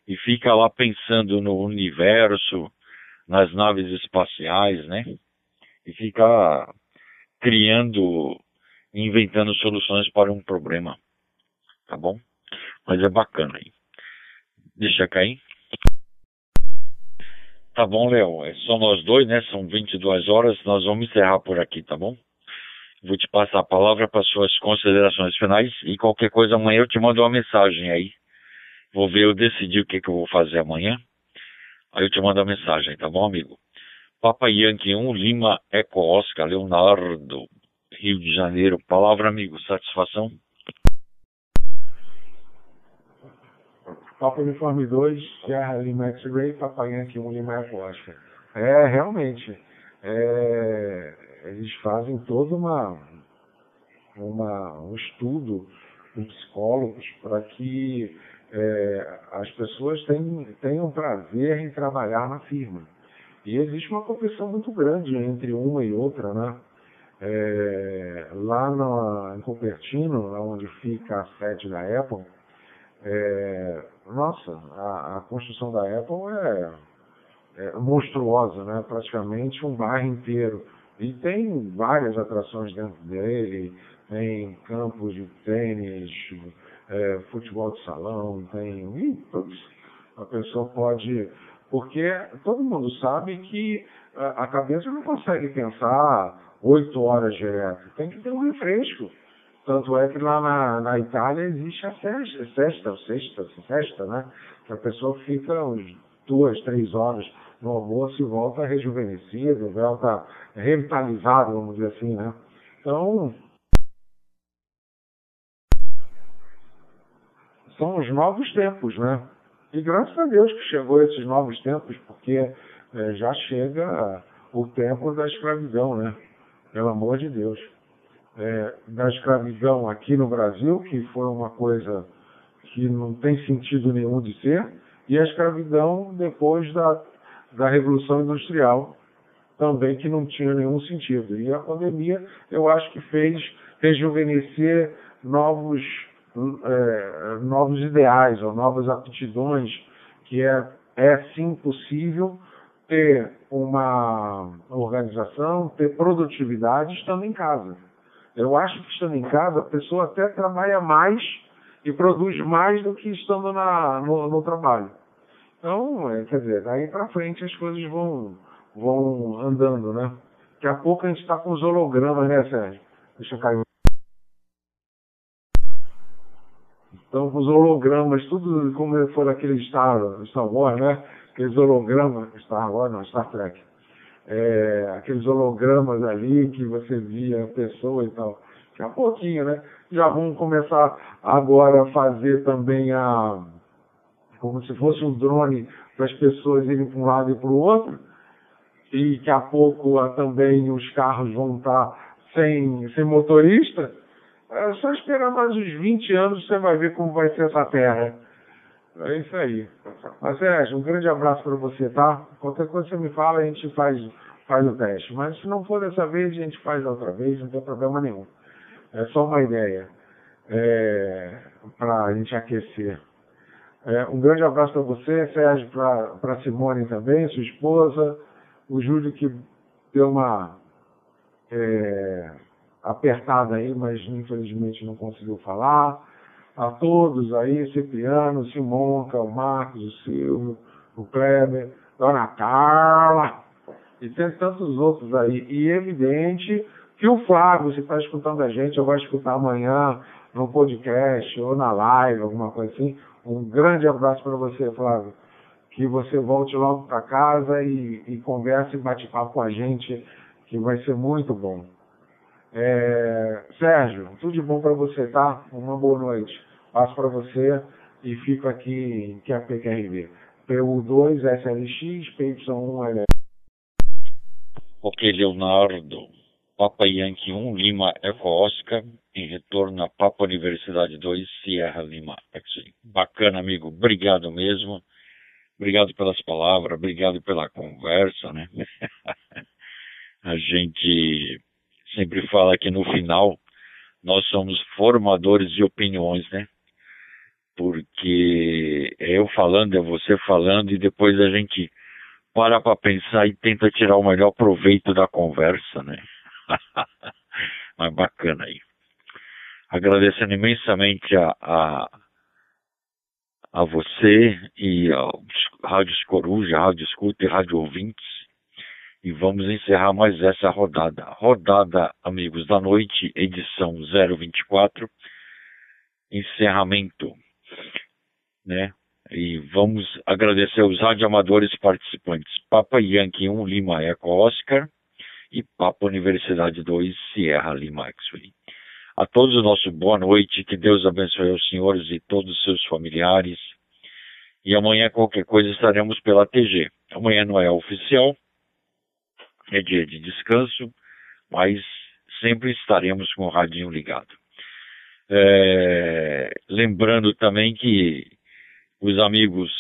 e fica lá pensando no universo, nas naves espaciais, né? E fica criando, inventando soluções para um problema. Tá bom? Mas é bacana aí. Deixa cair. Tá bom, Léo. É só nós dois, né? São 22 horas. Nós vamos encerrar por aqui, tá bom? Vou te passar a palavra para suas considerações finais e qualquer coisa amanhã eu te mando uma mensagem aí Vou ver, eu decidi o que, que eu vou fazer amanhã. Aí eu te mando a mensagem, tá bom, amigo? Papa Yankee 1, Lima Eco Oscar, Leonardo. Rio de Janeiro. Palavra, amigo, satisfação? Papa Uniforme 2, Sierra Lima X-Ray, Papai Yankee 1 Lima Oscar. É, realmente, é, eles fazem todo uma, uma, um estudo com psicólogos para que é, as pessoas tenham, tenham prazer em trabalhar na firma. E existe uma competição muito grande entre uma e outra, né? É, lá na, em Cupertino, lá onde fica a sede da Apple, é, nossa, a, a, construção da Apple é, é, monstruosa, né? praticamente um bairro inteiro. E tem várias atrações dentro dele, tem campos de tênis, é, futebol de salão, tem. A pessoa pode. Porque todo mundo sabe que a cabeça não consegue pensar oito horas direto, tem que ter um refresco. Tanto é que lá na, na Itália existe a sexta, sexta, sexta, sexta, né? Que a pessoa fica uns duas, três horas no almoço e volta rejuvenescido, volta revitalizado, vamos dizer assim, né? Então, são os novos tempos, né? E graças a Deus que chegou esses novos tempos, porque é, já chega o tempo da escravidão, né? Pelo amor de Deus. É, da escravidão aqui no Brasil, que foi uma coisa que não tem sentido nenhum de ser, e a escravidão depois da, da Revolução Industrial, também que não tinha nenhum sentido. E a pandemia, eu acho que fez rejuvenescer novos é, novos ideais ou novas aptidões, que é, é sim possível ter uma organização, ter produtividade estando em casa. Eu acho que estando em casa a pessoa até trabalha mais e produz mais do que estando na, no, no trabalho. Então, é, quer dizer, daí para frente as coisas vão, vão andando, né? Daqui a pouco a gente está com os hologramas, né, Sérgio? Deixa eu cair. Então, os hologramas, tudo como for aquele Star, Star Wars, né? Aqueles hologramas, Star Wars, não, Star Trek. É, aqueles hologramas ali que você via a pessoa e tal. Daqui a pouquinho, né? Já vamos começar agora a fazer também a. como se fosse um drone para as pessoas irem para um lado e para o outro. E daqui a pouco a, também os carros vão estar sem, sem motorista é só esperar mais uns 20 anos você vai ver como vai ser essa terra. É isso aí. Mas Sérgio, um grande abraço para você, tá? Qualquer coisa você me fala, a gente faz, faz o teste. Mas se não for dessa vez, a gente faz outra vez, não tem problema nenhum. É só uma ideia é, para a gente aquecer. É, um grande abraço para você, Sérgio, para Simone também, sua esposa, o Júlio que deu uma. É, apertada aí, mas infelizmente não conseguiu falar. A todos aí, Cipriano, Simonca, o Marcos, o Silvio, o Kleber, Dona Carla, e tem tantos outros aí. E evidente que o Flávio, se está escutando a gente, eu vou escutar amanhã no podcast ou na live, alguma coisa assim. Um grande abraço para você, Flávio. Que você volte logo para casa e, e converse e bate papo com a gente, que vai ser muito bom. É, Sérgio, tudo de bom para você, tá? Uma boa noite. Passo para você e fico aqui em QAPQRV. PU2, SLX, PY1, LL. Ok, Leonardo. Papa Yankee 1, Lima Eco Oscar, em retorno a Papa Universidade 2, Sierra Lima. Bacana, amigo. Obrigado mesmo. Obrigado pelas palavras, obrigado pela conversa, né? *laughs* a gente sempre fala que no final nós somos formadores de opiniões, né? Porque é eu falando, é você falando, e depois a gente para para pensar e tenta tirar o melhor proveito da conversa, né? *laughs* Mas bacana aí. Agradecendo imensamente a, a, a você e aos Rádios Coruja, Rádio Escuta e Rádio Ouvintes e vamos encerrar mais essa rodada. Rodada, amigos da noite, edição 024, encerramento, né? E vamos agradecer aos radioamadores participantes. Papa Yankee 1 Lima Eco Oscar e Papa Universidade 2, Sierra Lima X-Ray. A todos o nosso boa noite, que Deus abençoe os senhores e todos os seus familiares. E amanhã, qualquer coisa, estaremos pela TG. Amanhã não é oficial, é dia de descanso, mas sempre estaremos com o radinho ligado. É, lembrando também que os amigos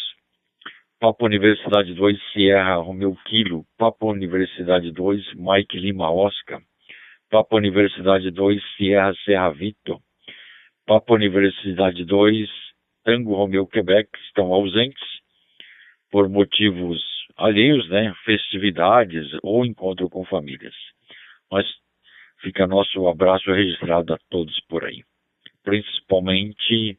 Papa Universidade 2 Sierra Romeu Kilo, Papa Universidade 2 Mike Lima Oscar, Papa Universidade 2 Sierra Serra Vitor, Papa Universidade 2 Tango Romeu Quebec estão ausentes por motivos alheios, né, festividades ou encontro com famílias. Mas fica nosso abraço registrado a todos por aí principalmente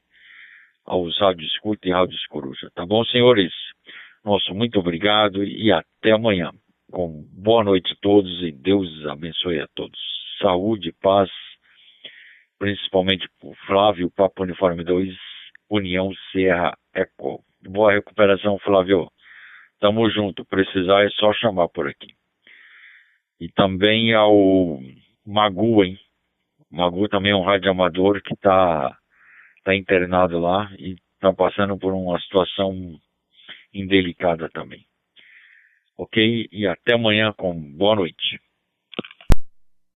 aos rádios Escuta e Rádios Coruja. Tá bom, senhores? Nosso muito obrigado e até amanhã. Com boa noite a todos e Deus abençoe a todos. Saúde, paz, principalmente para Flávio, Papo Uniforme 2, União Serra Eco. Boa recuperação, Flávio. Tamo junto. Precisar é só chamar por aqui. E também ao Magu, hein? Magu também é um rádio amador que está tá internado lá e está passando por uma situação indelicada também. Ok? E até amanhã com boa noite.